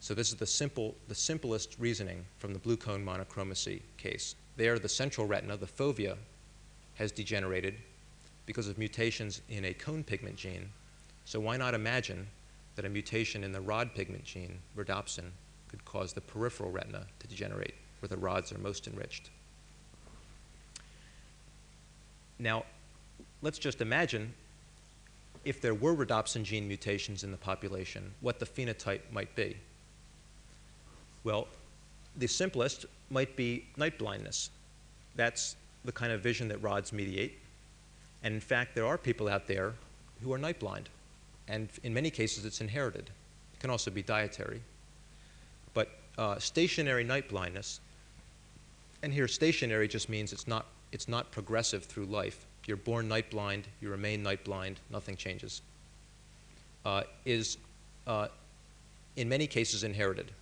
So this is the, simple, the simplest reasoning from the blue cone monochromacy case. There, the central retina, the fovea, has degenerated because of mutations in a cone pigment gene. So why not imagine that a mutation in the rod pigment gene, rhodopsin, could cause the peripheral retina to degenerate, where the rods are most enriched. Now, let's just imagine if there were rhodopsin gene mutations in the population, what the phenotype might be. Well, the simplest might be night blindness. That's the kind of vision that rods mediate. And in fact, there are people out there who are night blind. And in many cases, it's inherited. It can also be dietary. But uh, stationary night blindness, and here stationary just means it's not, it's not progressive through life. You're born night blind, you remain night blind, nothing changes, uh, is uh, in many cases inherited.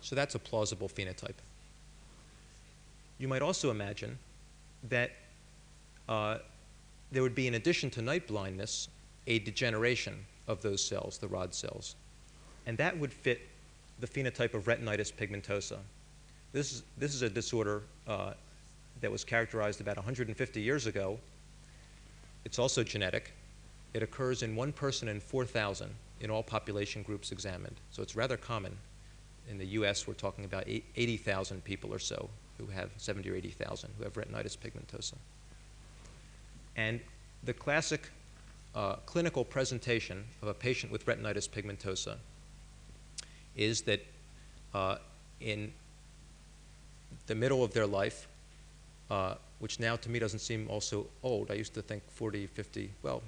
So that's a plausible phenotype. You might also imagine that uh, there would be, in addition to night blindness, a degeneration of those cells, the rod cells. And that would fit the phenotype of retinitis pigmentosa. This is, this is a disorder uh, that was characterized about 150 years ago. It's also genetic. It occurs in one person in 4,000 in all population groups examined. So it's rather common. In the US, we're talking about 80,000 people or so who have 70 or 80,000 who have retinitis pigmentosa. And the classic uh, clinical presentation of a patient with retinitis pigmentosa is that uh, in the middle of their life, uh, which now to me doesn't seem also old. I used to think 40, 50, well,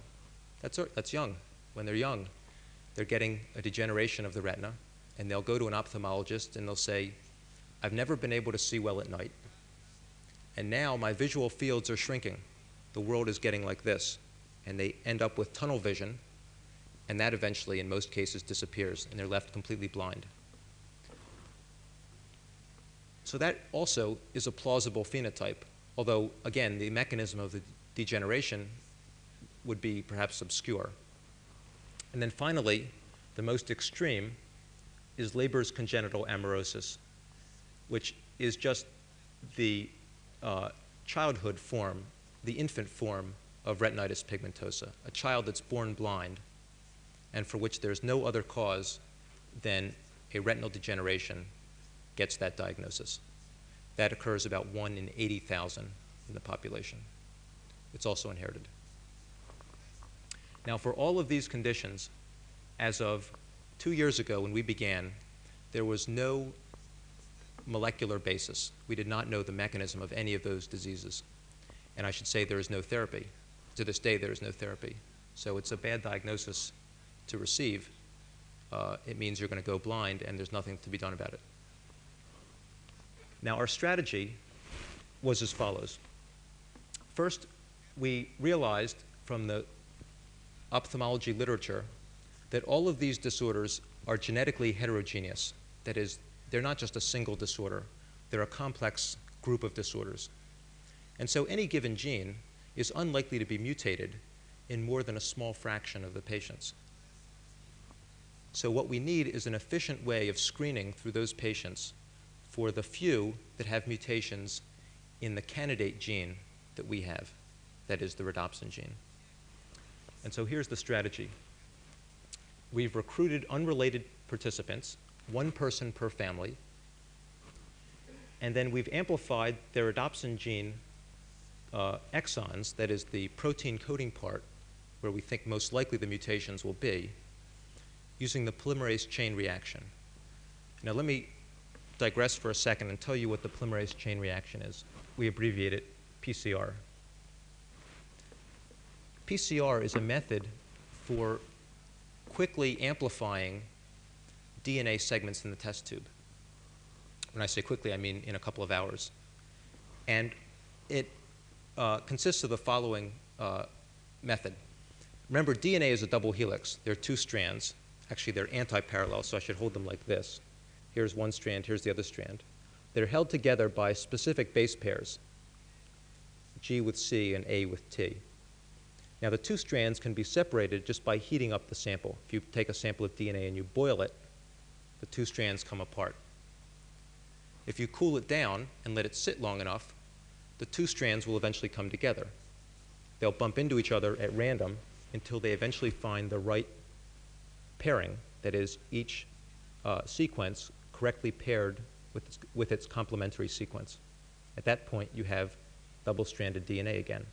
that's, that's young. When they're young, they're getting a degeneration of the retina, and they'll go to an ophthalmologist and they'll say, I've never been able to see well at night, and now my visual fields are shrinking. The world is getting like this and they end up with tunnel vision, and that eventually, in most cases, disappears, and they're left completely blind. So that also is a plausible phenotype, although, again, the mechanism of the degeneration would be perhaps obscure. And then finally, the most extreme is Leber's congenital amaurosis, which is just the uh, childhood form, the infant form of retinitis pigmentosa, a child that's born blind and for which there's no other cause than a retinal degeneration gets that diagnosis. That occurs about 1 in 80,000 in the population. It's also inherited. Now, for all of these conditions, as of two years ago when we began, there was no molecular basis. We did not know the mechanism of any of those diseases. And I should say there is no therapy. To this day, there is no therapy. So it's a bad diagnosis to receive. Uh, it means you're going to go blind and there's nothing to be done about it. Now, our strategy was as follows. First, we realized from the ophthalmology literature that all of these disorders are genetically heterogeneous. That is, they're not just a single disorder, they're a complex group of disorders. And so any given gene is unlikely to be mutated in more than a small fraction of the patients. So what we need is an efficient way of screening through those patients for the few that have mutations in the candidate gene that we have, that is the rhodopsin gene. And so here's the strategy. We've recruited unrelated participants, one person per family, and then we've amplified their rhodopsin gene uh, exons, that is the protein coding part, where we think most likely the mutations will be, using the polymerase chain reaction. Now let me digress for a second and tell you what the polymerase chain reaction is. We abbreviate it PCR. PCR is a method for quickly amplifying DNA segments in the test tube. When I say quickly, I mean in a couple of hours. And it uh, consists of the following uh, method. Remember, DNA is a double helix. There are two strands. Actually, they're anti-parallel, so I should hold them like this. Here's one strand, here's the other strand. They're held together by specific base pairs, G with C and A with T. Now, the two strands can be separated just by heating up the sample. If you take a sample of DNA and you boil it, the two strands come apart. If you cool it down and let it sit long enough, the two strands will eventually come together. They'll bump into each other at random until they eventually find the right pairing, that is, each uh, sequence correctly paired with its, with its complementary sequence. At that point, you have double stranded DNA again.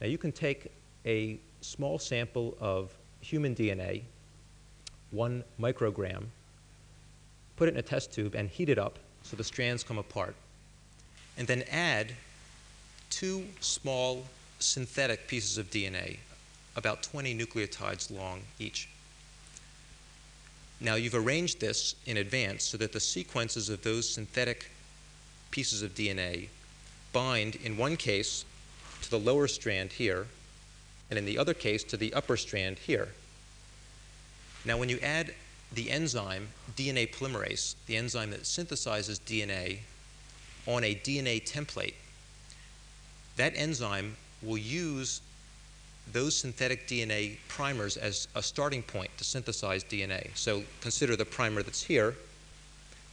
Now, you can take a small sample of human DNA, one microgram, put it in a test tube, and heat it up so the strands come apart. And then add two small synthetic pieces of DNA, about 20 nucleotides long each. Now you've arranged this in advance so that the sequences of those synthetic pieces of DNA bind in one case to the lower strand here, and in the other case to the upper strand here. Now when you add the enzyme DNA polymerase, the enzyme that synthesizes DNA on a DNA template, that enzyme will use those synthetic DNA primers as a starting point to synthesize DNA. So consider the primer that's here.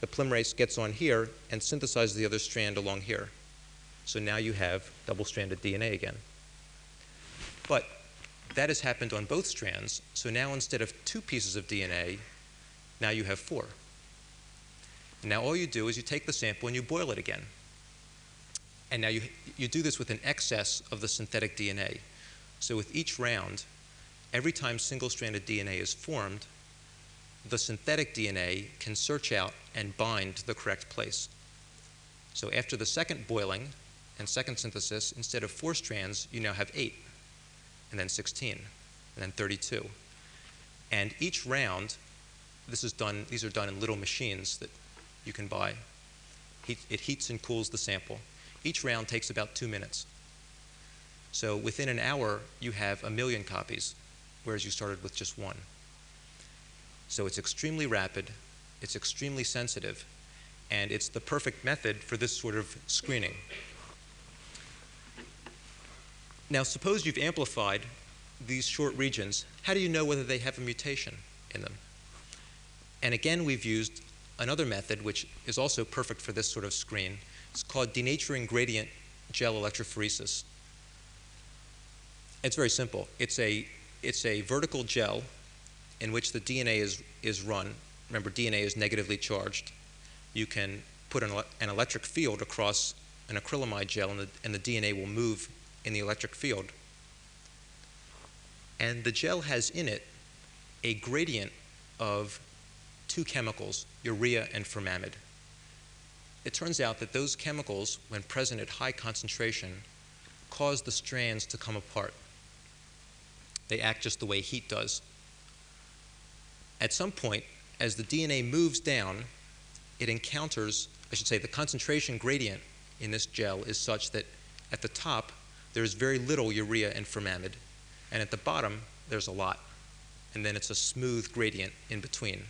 The polymerase gets on here and synthesizes the other strand along here. So now you have double-stranded DNA again. But that has happened on both strands, so now instead of two pieces of DNA, now you have four. Now all you do is you take the sample and you boil it again. And now you, you do this with an excess of the synthetic DNA. So with each round, every time single-stranded DNA is formed, the synthetic DNA can search out and bind to the correct place. So after the second boiling and second synthesis, instead of four strands, you now have eight, and then 16, and then 32. And each round, this is done, these are done in little machines that you can buy. it heats and cools the sample. Each round takes about two minutes. So within an hour, you have a million copies, whereas you started with just one. So it's extremely rapid, it's extremely sensitive, and it's the perfect method for this sort of screening. Now, suppose you've amplified these short regions. How do you know whether they have a mutation in them? And again, we've used another method which is also perfect for this sort of screen. It's called denaturing gradient gel electrophoresis. It's very simple. It's a, it's a vertical gel in which the DNA is, is run. Remember, DNA is negatively charged. You can put an, an electric field across an acrylamide gel, and the, and the DNA will move in the electric field. And the gel has in it a gradient of two chemicals, urea and formamide. It turns out that those chemicals, when present at high concentration, cause the strands to come apart. They act just the way heat does. At some point, as the DNA moves down, it encounters, I should say, the concentration gradient in this gel is such that at the top, there's very little urea and formamide. And at the bottom, there's a lot. And then it's a smooth gradient in between,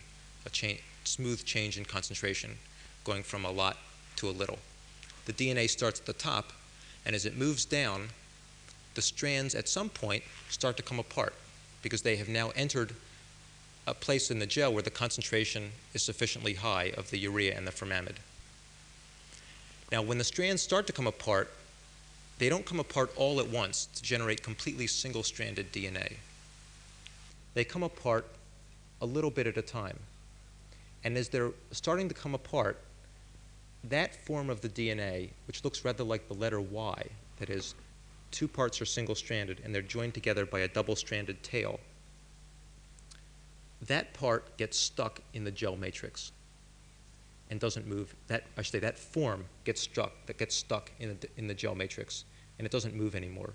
a cha- smooth change in concentration, going from a lot to a little. The DNA starts at the top, and as it moves down, the strands at some point start to come apart because they have now entered a place in the gel where the concentration is sufficiently high of the urea and the formamide. Now, when the strands start to come apart, they don't come apart all at once to generate completely single stranded DNA. They come apart a little bit at a time. And as they're starting to come apart, that form of the DNA, which looks rather like the letter Y, that is, two parts are single stranded and they're joined together by a double stranded tail, that part gets stuck in the gel matrix and doesn't move. That I should say that form gets stuck that gets stuck in the, in the gel matrix and it doesn't move anymore.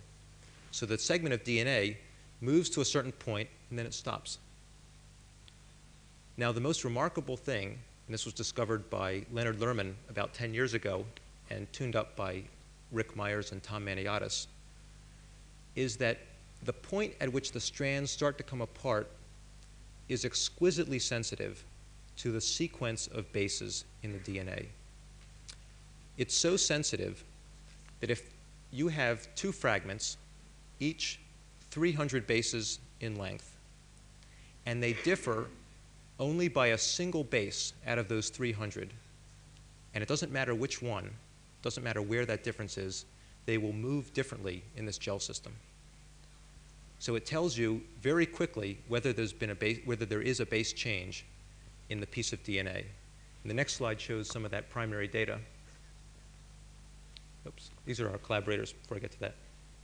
So the segment of DNA moves to a certain point and then it stops. Now the most remarkable thing, and this was discovered by Leonard Lerman about 10 years ago and tuned up by Rick Myers and Tom Maniatis, is that the point at which the strands start to come apart is exquisitely sensitive to the sequence of bases in the DNA. It's so sensitive that if you have two fragments, each 300 bases in length, and they differ only by a single base out of those 300, and it doesn't matter which one, doesn't matter where that difference is, they will move differently in this gel system. So it tells you very quickly whether there's been a base, whether there is a base change in the piece of DNA. And the next slide shows some of that primary data. Oops, these are our collaborators before I get to that.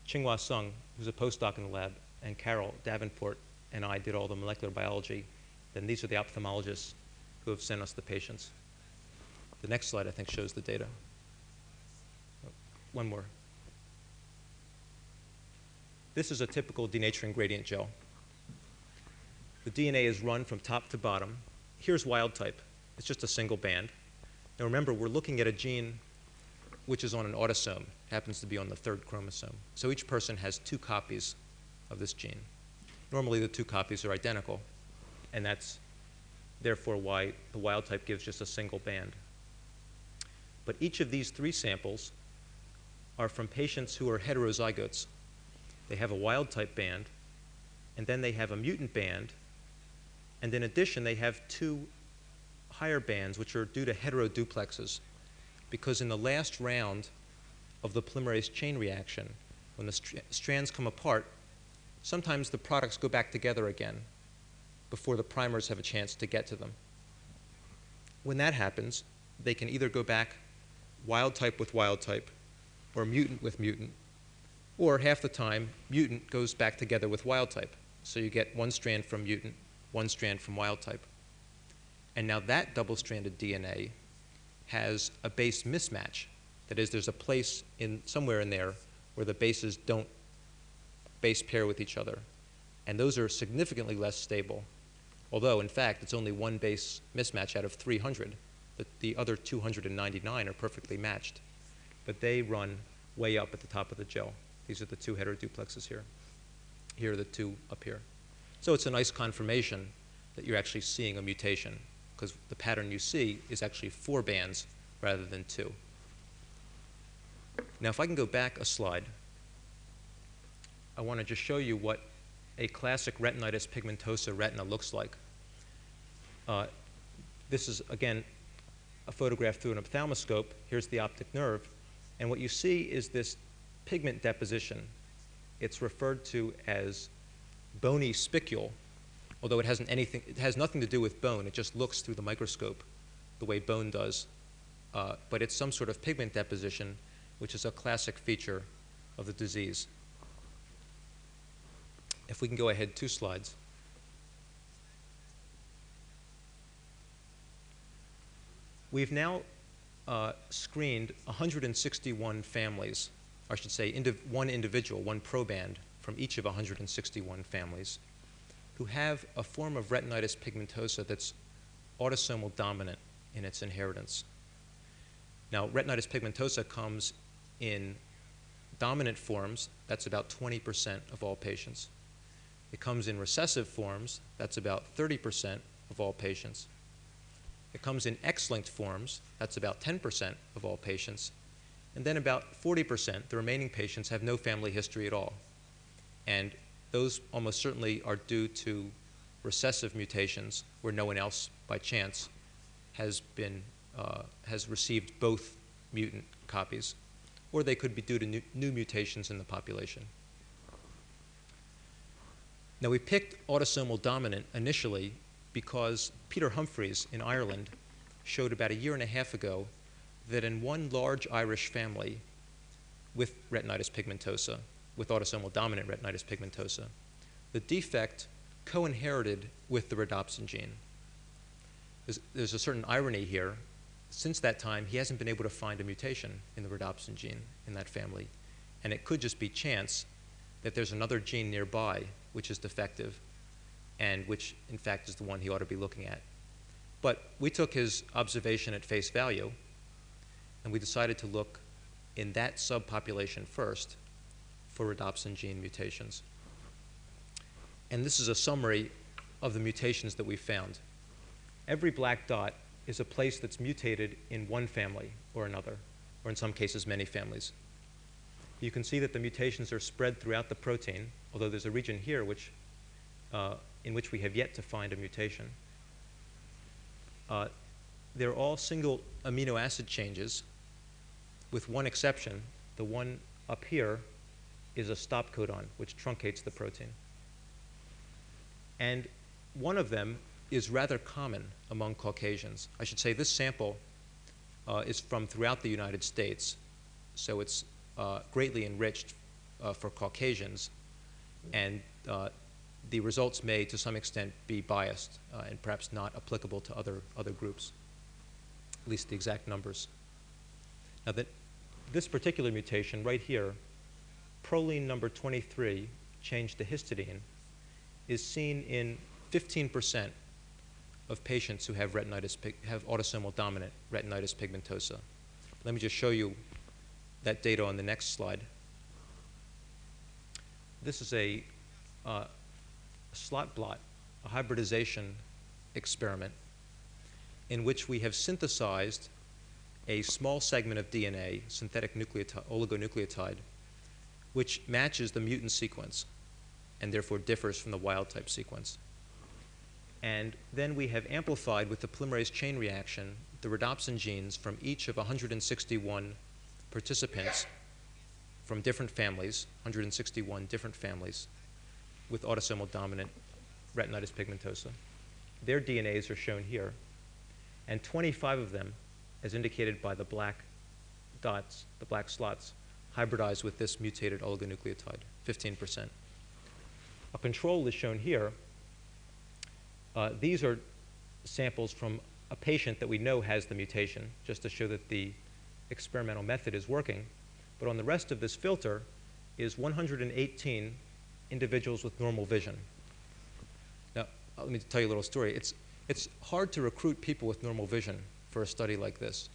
Qinghua Sung, who's a postdoc in the lab, and Carol Davenport and I did all the molecular biology. Then these are the ophthalmologists who have sent us the patients. The next slide, I think, shows the data. One more. This is a typical denaturing gradient gel. The DNA is run from top to bottom. Here's wild type. It's just a single band. Now remember, we're looking at a gene which is on an autosome, happens to be on the third chromosome. So each person has two copies of this gene. Normally the two copies are identical, and that's therefore why the wild type gives just a single band. But each of these three samples are from patients who are heterozygotes, they have a wild type band, and then they have a mutant band, and in addition, they have two higher bands, which are due to heteroduplexes, because in the last round of the polymerase chain reaction, when the str strands come apart, sometimes the products go back together again before the primers have a chance to get to them. When that happens, they can either go back wild type with wild type or mutant with mutant, or half the time, mutant goes back together with wild type. So you get one strand from mutant, one strand from wild type. And now that double stranded DNA has a base mismatch. That is, there's a place in somewhere in there where the bases don't base pair with each other. And those are significantly less stable. Although, in fact, it's only one base mismatch out of 300. The, the other 299 are perfectly matched. But they run way up at the top of the gel. These are the two heteroduplexes here. Here are the two up here. So it's a nice confirmation that you're actually seeing a mutation because the pattern you see is actually four bands rather than two. Now, if I can go back a slide, I want to just show you what a classic retinitis pigmentosa retina looks like. Uh, this is, again, a photograph through an ophthalmoscope. Here's the optic nerve. And what you see is this pigment deposition. It's referred to as bony spicule, although it hasn't anything, it has nothing to do with bone. It just looks through the microscope the way bone does. Uh, but it's some sort of pigment deposition, which is a classic feature of the disease. If we can go ahead two slides. We've now uh, screened 161 families I should say, indiv one individual, one proband from each of 161 families who have a form of retinitis pigmentosa that's autosomal dominant in its inheritance. Now, retinitis pigmentosa comes in dominant forms, that's about 20% of all patients. It comes in recessive forms, that's about 30% of all patients. It comes in X-linked forms, that's about 10% of all patients. And then about 40%, the remaining patients, have no family history at all. And those almost certainly are due to recessive mutations where no one else, by chance, has, been, uh, has received both mutant copies. Or they could be due to new, new mutations in the population. Now, we picked autosomal dominant initially because Peter Humphries in Ireland showed about a year and a half ago that in one large Irish family with retinitis pigmentosa, with autosomal dominant retinitis pigmentosa, the defect co inherited with the rhodopsin gene. There's, there's, a certain irony here. Since that time, he hasn't been able to find a mutation in the rhodopsin gene in that family. And it could just be chance that there's another gene nearby which is defective and which, in fact, is the one he ought to be looking at. But we took his observation at face value and we decided to look in that subpopulation first for rhodopsin gene mutations. And this is a summary of the mutations that we found. Every black dot is a place that's mutated in one family or another, or in some cases, many families. You can see that the mutations are spread throughout the protein, although there's a region here which, uh, in which we have yet to find a mutation. Uh, they're all single amino acid changes, with one exception. The one up here is a stop codon, which truncates the protein. And one of them is rather common among Caucasians. I should say this sample uh, is from throughout the United States, so it's uh, greatly enriched uh, for Caucasians, and uh, the results may, to some extent, be biased uh, and perhaps not applicable to other, other groups, at least the exact numbers. Now, that this particular mutation right here, proline number 23, changed to histidine, is seen in 15% of patients who have retinitis, have autosomal dominant retinitis pigmentosa. Let me just show you that data on the next slide. This is a uh, slot blot, a hybridization experiment in which we have synthesized a small segment of DNA, synthetic nucleotide, oligonucleotide, which matches the mutant sequence and therefore differs from the wild type sequence. And then we have amplified with the polymerase chain reaction the rhodopsin genes from each of 161 participants from different families, 161 different families with autosomal dominant retinitis pigmentosa. Their DNAs are shown here, and 25 of them, as indicated by the black dots, the black slots, hybridized with this mutated oligonucleotide, 15%. A control is shown here. Uh, these are samples from a patient that we know has the mutation, just to show that the experimental method is working. But on the rest of this filter is 118 individuals with normal vision. Now, let me tell you a little story. It's, it's hard to recruit people with normal vision for a study like this.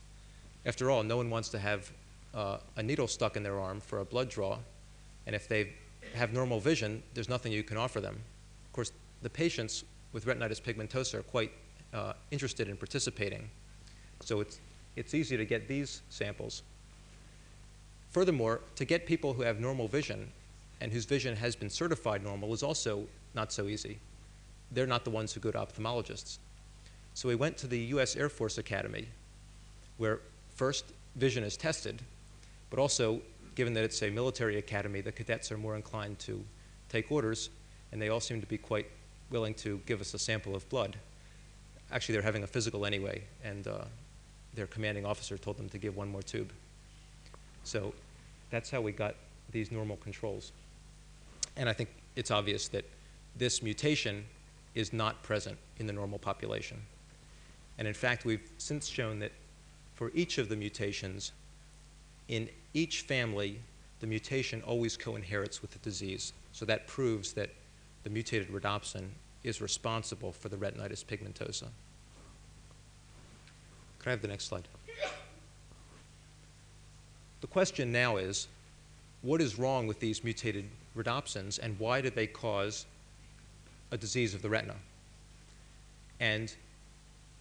After all, no one wants to have uh, a needle stuck in their arm for a blood draw, and if they have normal vision, there's nothing you can offer them. Of course, the patients with retinitis pigmentosa are quite uh, interested in participating, so it's, it's easy to get these samples. Furthermore, to get people who have normal vision and whose vision has been certified normal is also not so easy. They're not the ones who go to ophthalmologists. So we went to the US Air Force Academy, where first vision is tested, but also, given that it's a military academy, the cadets are more inclined to take orders, and they all seem to be quite willing to give us a sample of blood. Actually, they're having a physical anyway, and uh, their commanding officer told them to give one more tube. So that's how we got these normal controls. And I think it's obvious that this mutation is not present in the normal population. And in fact, we've since shown that for each of the mutations, in each family, the mutation always co-inherits with the disease. So that proves that the mutated rhodopsin is responsible for the retinitis pigmentosa. Could I have the next slide? The question now is, what is wrong with these mutated rhodopsins and why do they cause a disease of the retina. And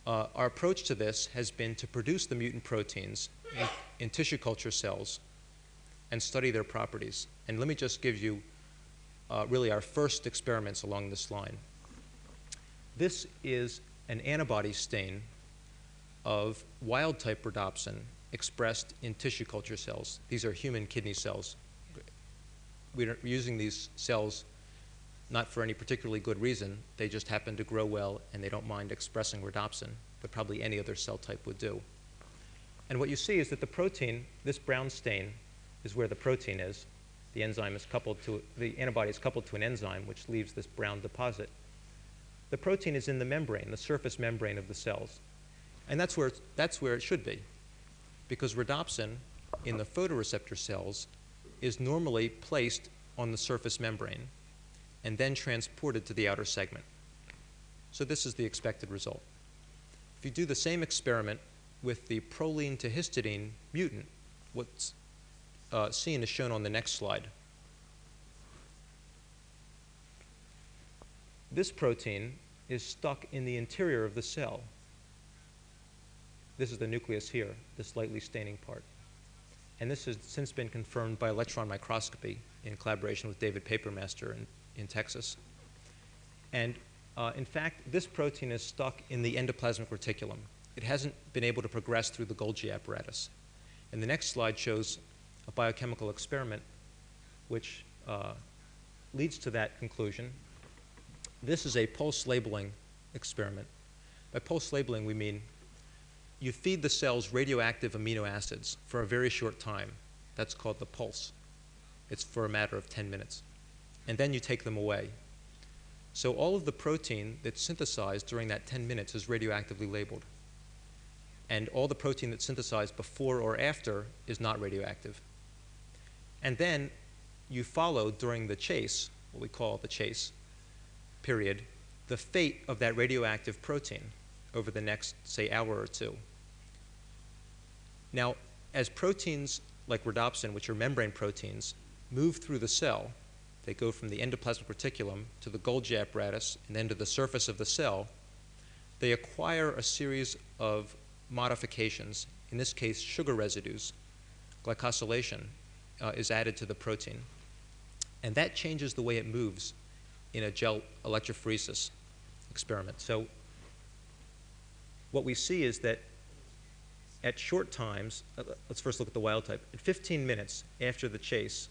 uh, our approach to this has been to produce the mutant proteins in, in, tissue culture cells and study their properties. And let me just give you uh, really our first experiments along this line. This is an antibody stain of wild type rhodopsin expressed in tissue culture cells. These are human kidney cells. We're using these cells not for any particularly good reason. They just happen to grow well and they don't mind expressing rhodopsin, but probably any other cell type would do. And what you see is that the protein, this brown stain, is where the protein is. The enzyme is coupled to, the antibody is coupled to an enzyme which leaves this brown deposit. The protein is in the membrane, the surface membrane of the cells. And that's where, that's where it should be. Because rhodopsin in the photoreceptor cells is normally placed on the surface membrane and then transported to the outer segment. So this is the expected result. If you do the same experiment with the proline to histidine mutant, what's uh, seen is shown on the next slide. This protein is stuck in the interior of the cell. This is the nucleus here, the slightly staining part. And this has since been confirmed by electron microscopy in collaboration with David Papermaster in, in Texas. And uh, in fact, this protein is stuck in the endoplasmic reticulum. It hasn't been able to progress through the Golgi apparatus. And the next slide shows a biochemical experiment which uh, leads to that conclusion. This is a pulse labeling experiment. By pulse labeling, we mean you feed the cells radioactive amino acids for a very short time. That's called the pulse. It's for a matter of 10 minutes. And then you take them away. So all of the protein that's synthesized during that 10 minutes is radioactively labeled. And all the protein that's synthesized before or after is not radioactive. And then you follow during the chase, what we call the chase period, the fate of that radioactive protein over the next, say, hour or two. Now, as proteins like rhodopsin, which are membrane proteins, move through the cell, they go from the endoplasmic reticulum to the Golgi apparatus and then to the surface of the cell, they acquire a series of modifications, in this case, sugar residues. Glycosylation uh, is added to the protein. And that changes the way it moves in a gel electrophoresis experiment. So what we see is that at short times, uh, let's first look at the wild type. At 15 minutes after the chase,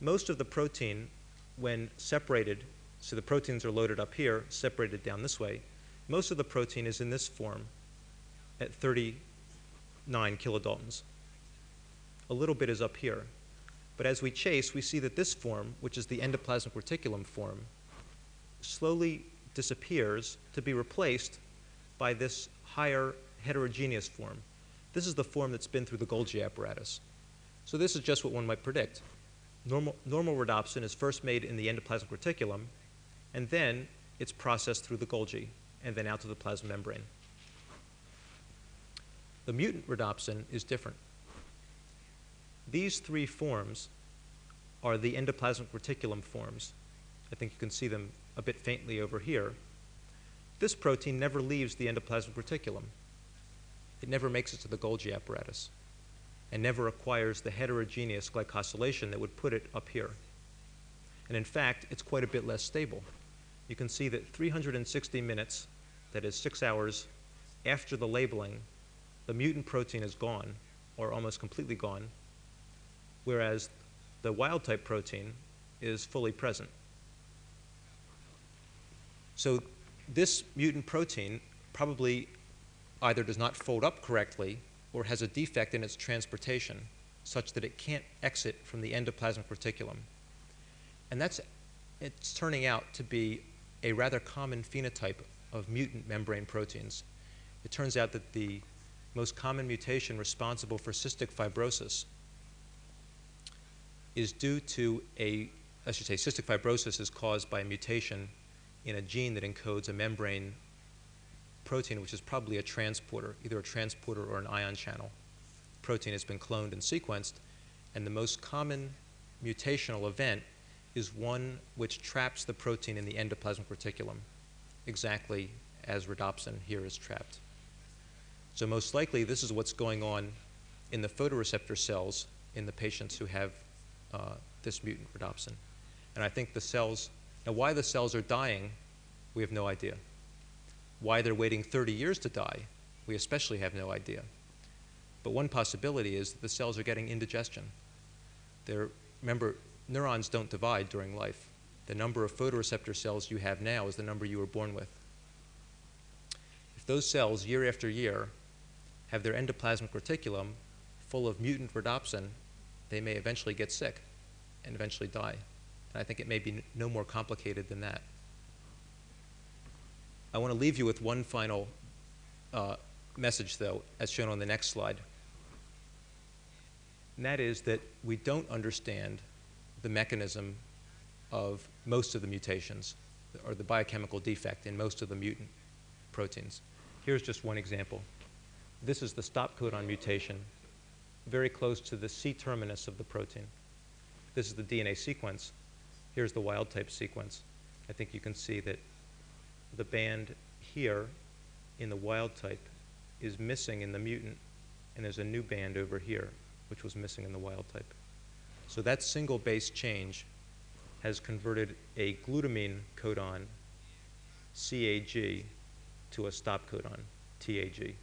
most of the protein, when separated, so the proteins are loaded up here, separated down this way, most of the protein is in this form at 39 kilodaltons. A little bit is up here. But as we chase, we see that this form, which is the endoplasmic reticulum form, slowly disappears to be replaced by this higher heterogeneous form. This is the form that's been through the Golgi apparatus. So this is just what one might predict. Normal, normal rhodopsin is first made in the endoplasmic reticulum, and then it's processed through the Golgi and then out to the plasma membrane. The mutant rhodopsin is different. These three forms are the endoplasmic reticulum forms. I think you can see them a bit faintly over here. This protein never leaves the endoplasmic reticulum. It never makes it to the Golgi apparatus and never acquires the heterogeneous glycosylation that would put it up here. And in fact, it's quite a bit less stable. You can see that 360 minutes, that is six hours after the labeling, the mutant protein is gone, or almost completely gone, whereas the wild type protein is fully present. So this mutant protein probably either does not fold up correctly or has a defect in its transportation such that it can't exit from the endoplasmic reticulum. And that's it's turning out to be a rather common phenotype of mutant membrane proteins. It turns out that the most common mutation responsible for cystic fibrosis is due to a, I should say, cystic fibrosis is caused by a mutation in a gene that encodes a membrane protein, which is probably a transporter, either a transporter or an ion channel. Protein has been cloned and sequenced, and the most common mutational event is one which traps the protein in the endoplasmic reticulum, exactly as rhodopsin here is trapped. So most likely, this is what's going on in the photoreceptor cells in the patients who have uh, this mutant rhodopsin. And I think the cells, now why the cells are dying, we have no idea. Why they're waiting 30 years to die, we especially have no idea. But one possibility is that the cells are getting indigestion. They're, remember, neurons don't divide during life. The number of photoreceptor cells you have now is the number you were born with. If those cells, year after year, have their endoplasmic reticulum full of mutant rhodopsin, they may eventually get sick and eventually die. And I think it may be no more complicated than that. I want to leave you with one final uh, message, though, as shown on the next slide. And that is that we don't understand the mechanism of most of the mutations or the biochemical defect in most of the mutant proteins. Here's just one example. This is the stop codon mutation, very close to the C terminus of the protein. This is the DNA sequence. Here's the wild type sequence. I think you can see that the band here in the wild type is missing in the mutant, and there's a new band over here, which was missing in the wild type. So that single base change has converted a glutamine codon, CAG, to a stop codon, TAG.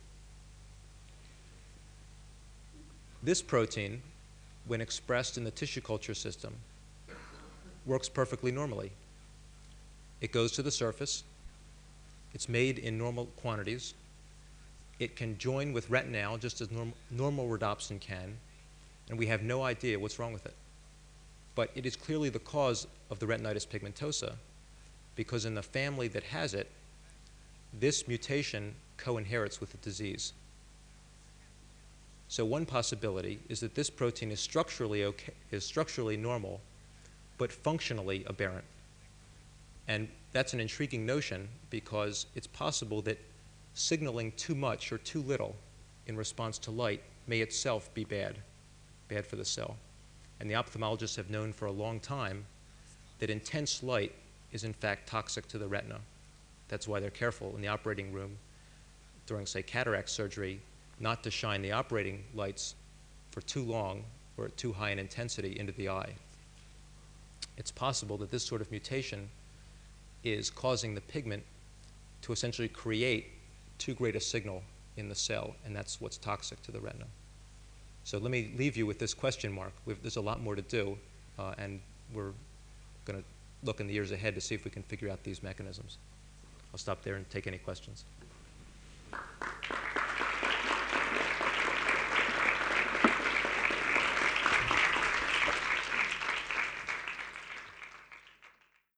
This protein, when expressed in the tissue culture system, works perfectly normally. It goes to the surface, it's made in normal quantities, it can join with retinal just as norm normal rhodopsin can, and we have no idea what's wrong with it. But it is clearly the cause of the retinitis pigmentosa because in the family that has it, this mutation co-inherits with the disease. So one possibility is that this protein is structurally, okay, is structurally normal, but functionally aberrant. And that's an intriguing notion because it's possible that signaling too much or too little in response to light may itself be bad, bad for the cell. And the ophthalmologists have known for a long time that intense light is in fact toxic to the retina. That's why they're careful in the operating room during, say, cataract surgery not to shine the operating lights for too long or at too high an intensity into the eye. It's possible that this sort of mutation is causing the pigment to essentially create too great a signal in the cell, and that's what's toxic to the retina. So let me leave you with this question mark. We've, there's a lot more to do, uh, and we're going to look in the years ahead to see if we can figure out these mechanisms. I'll stop there and take any questions.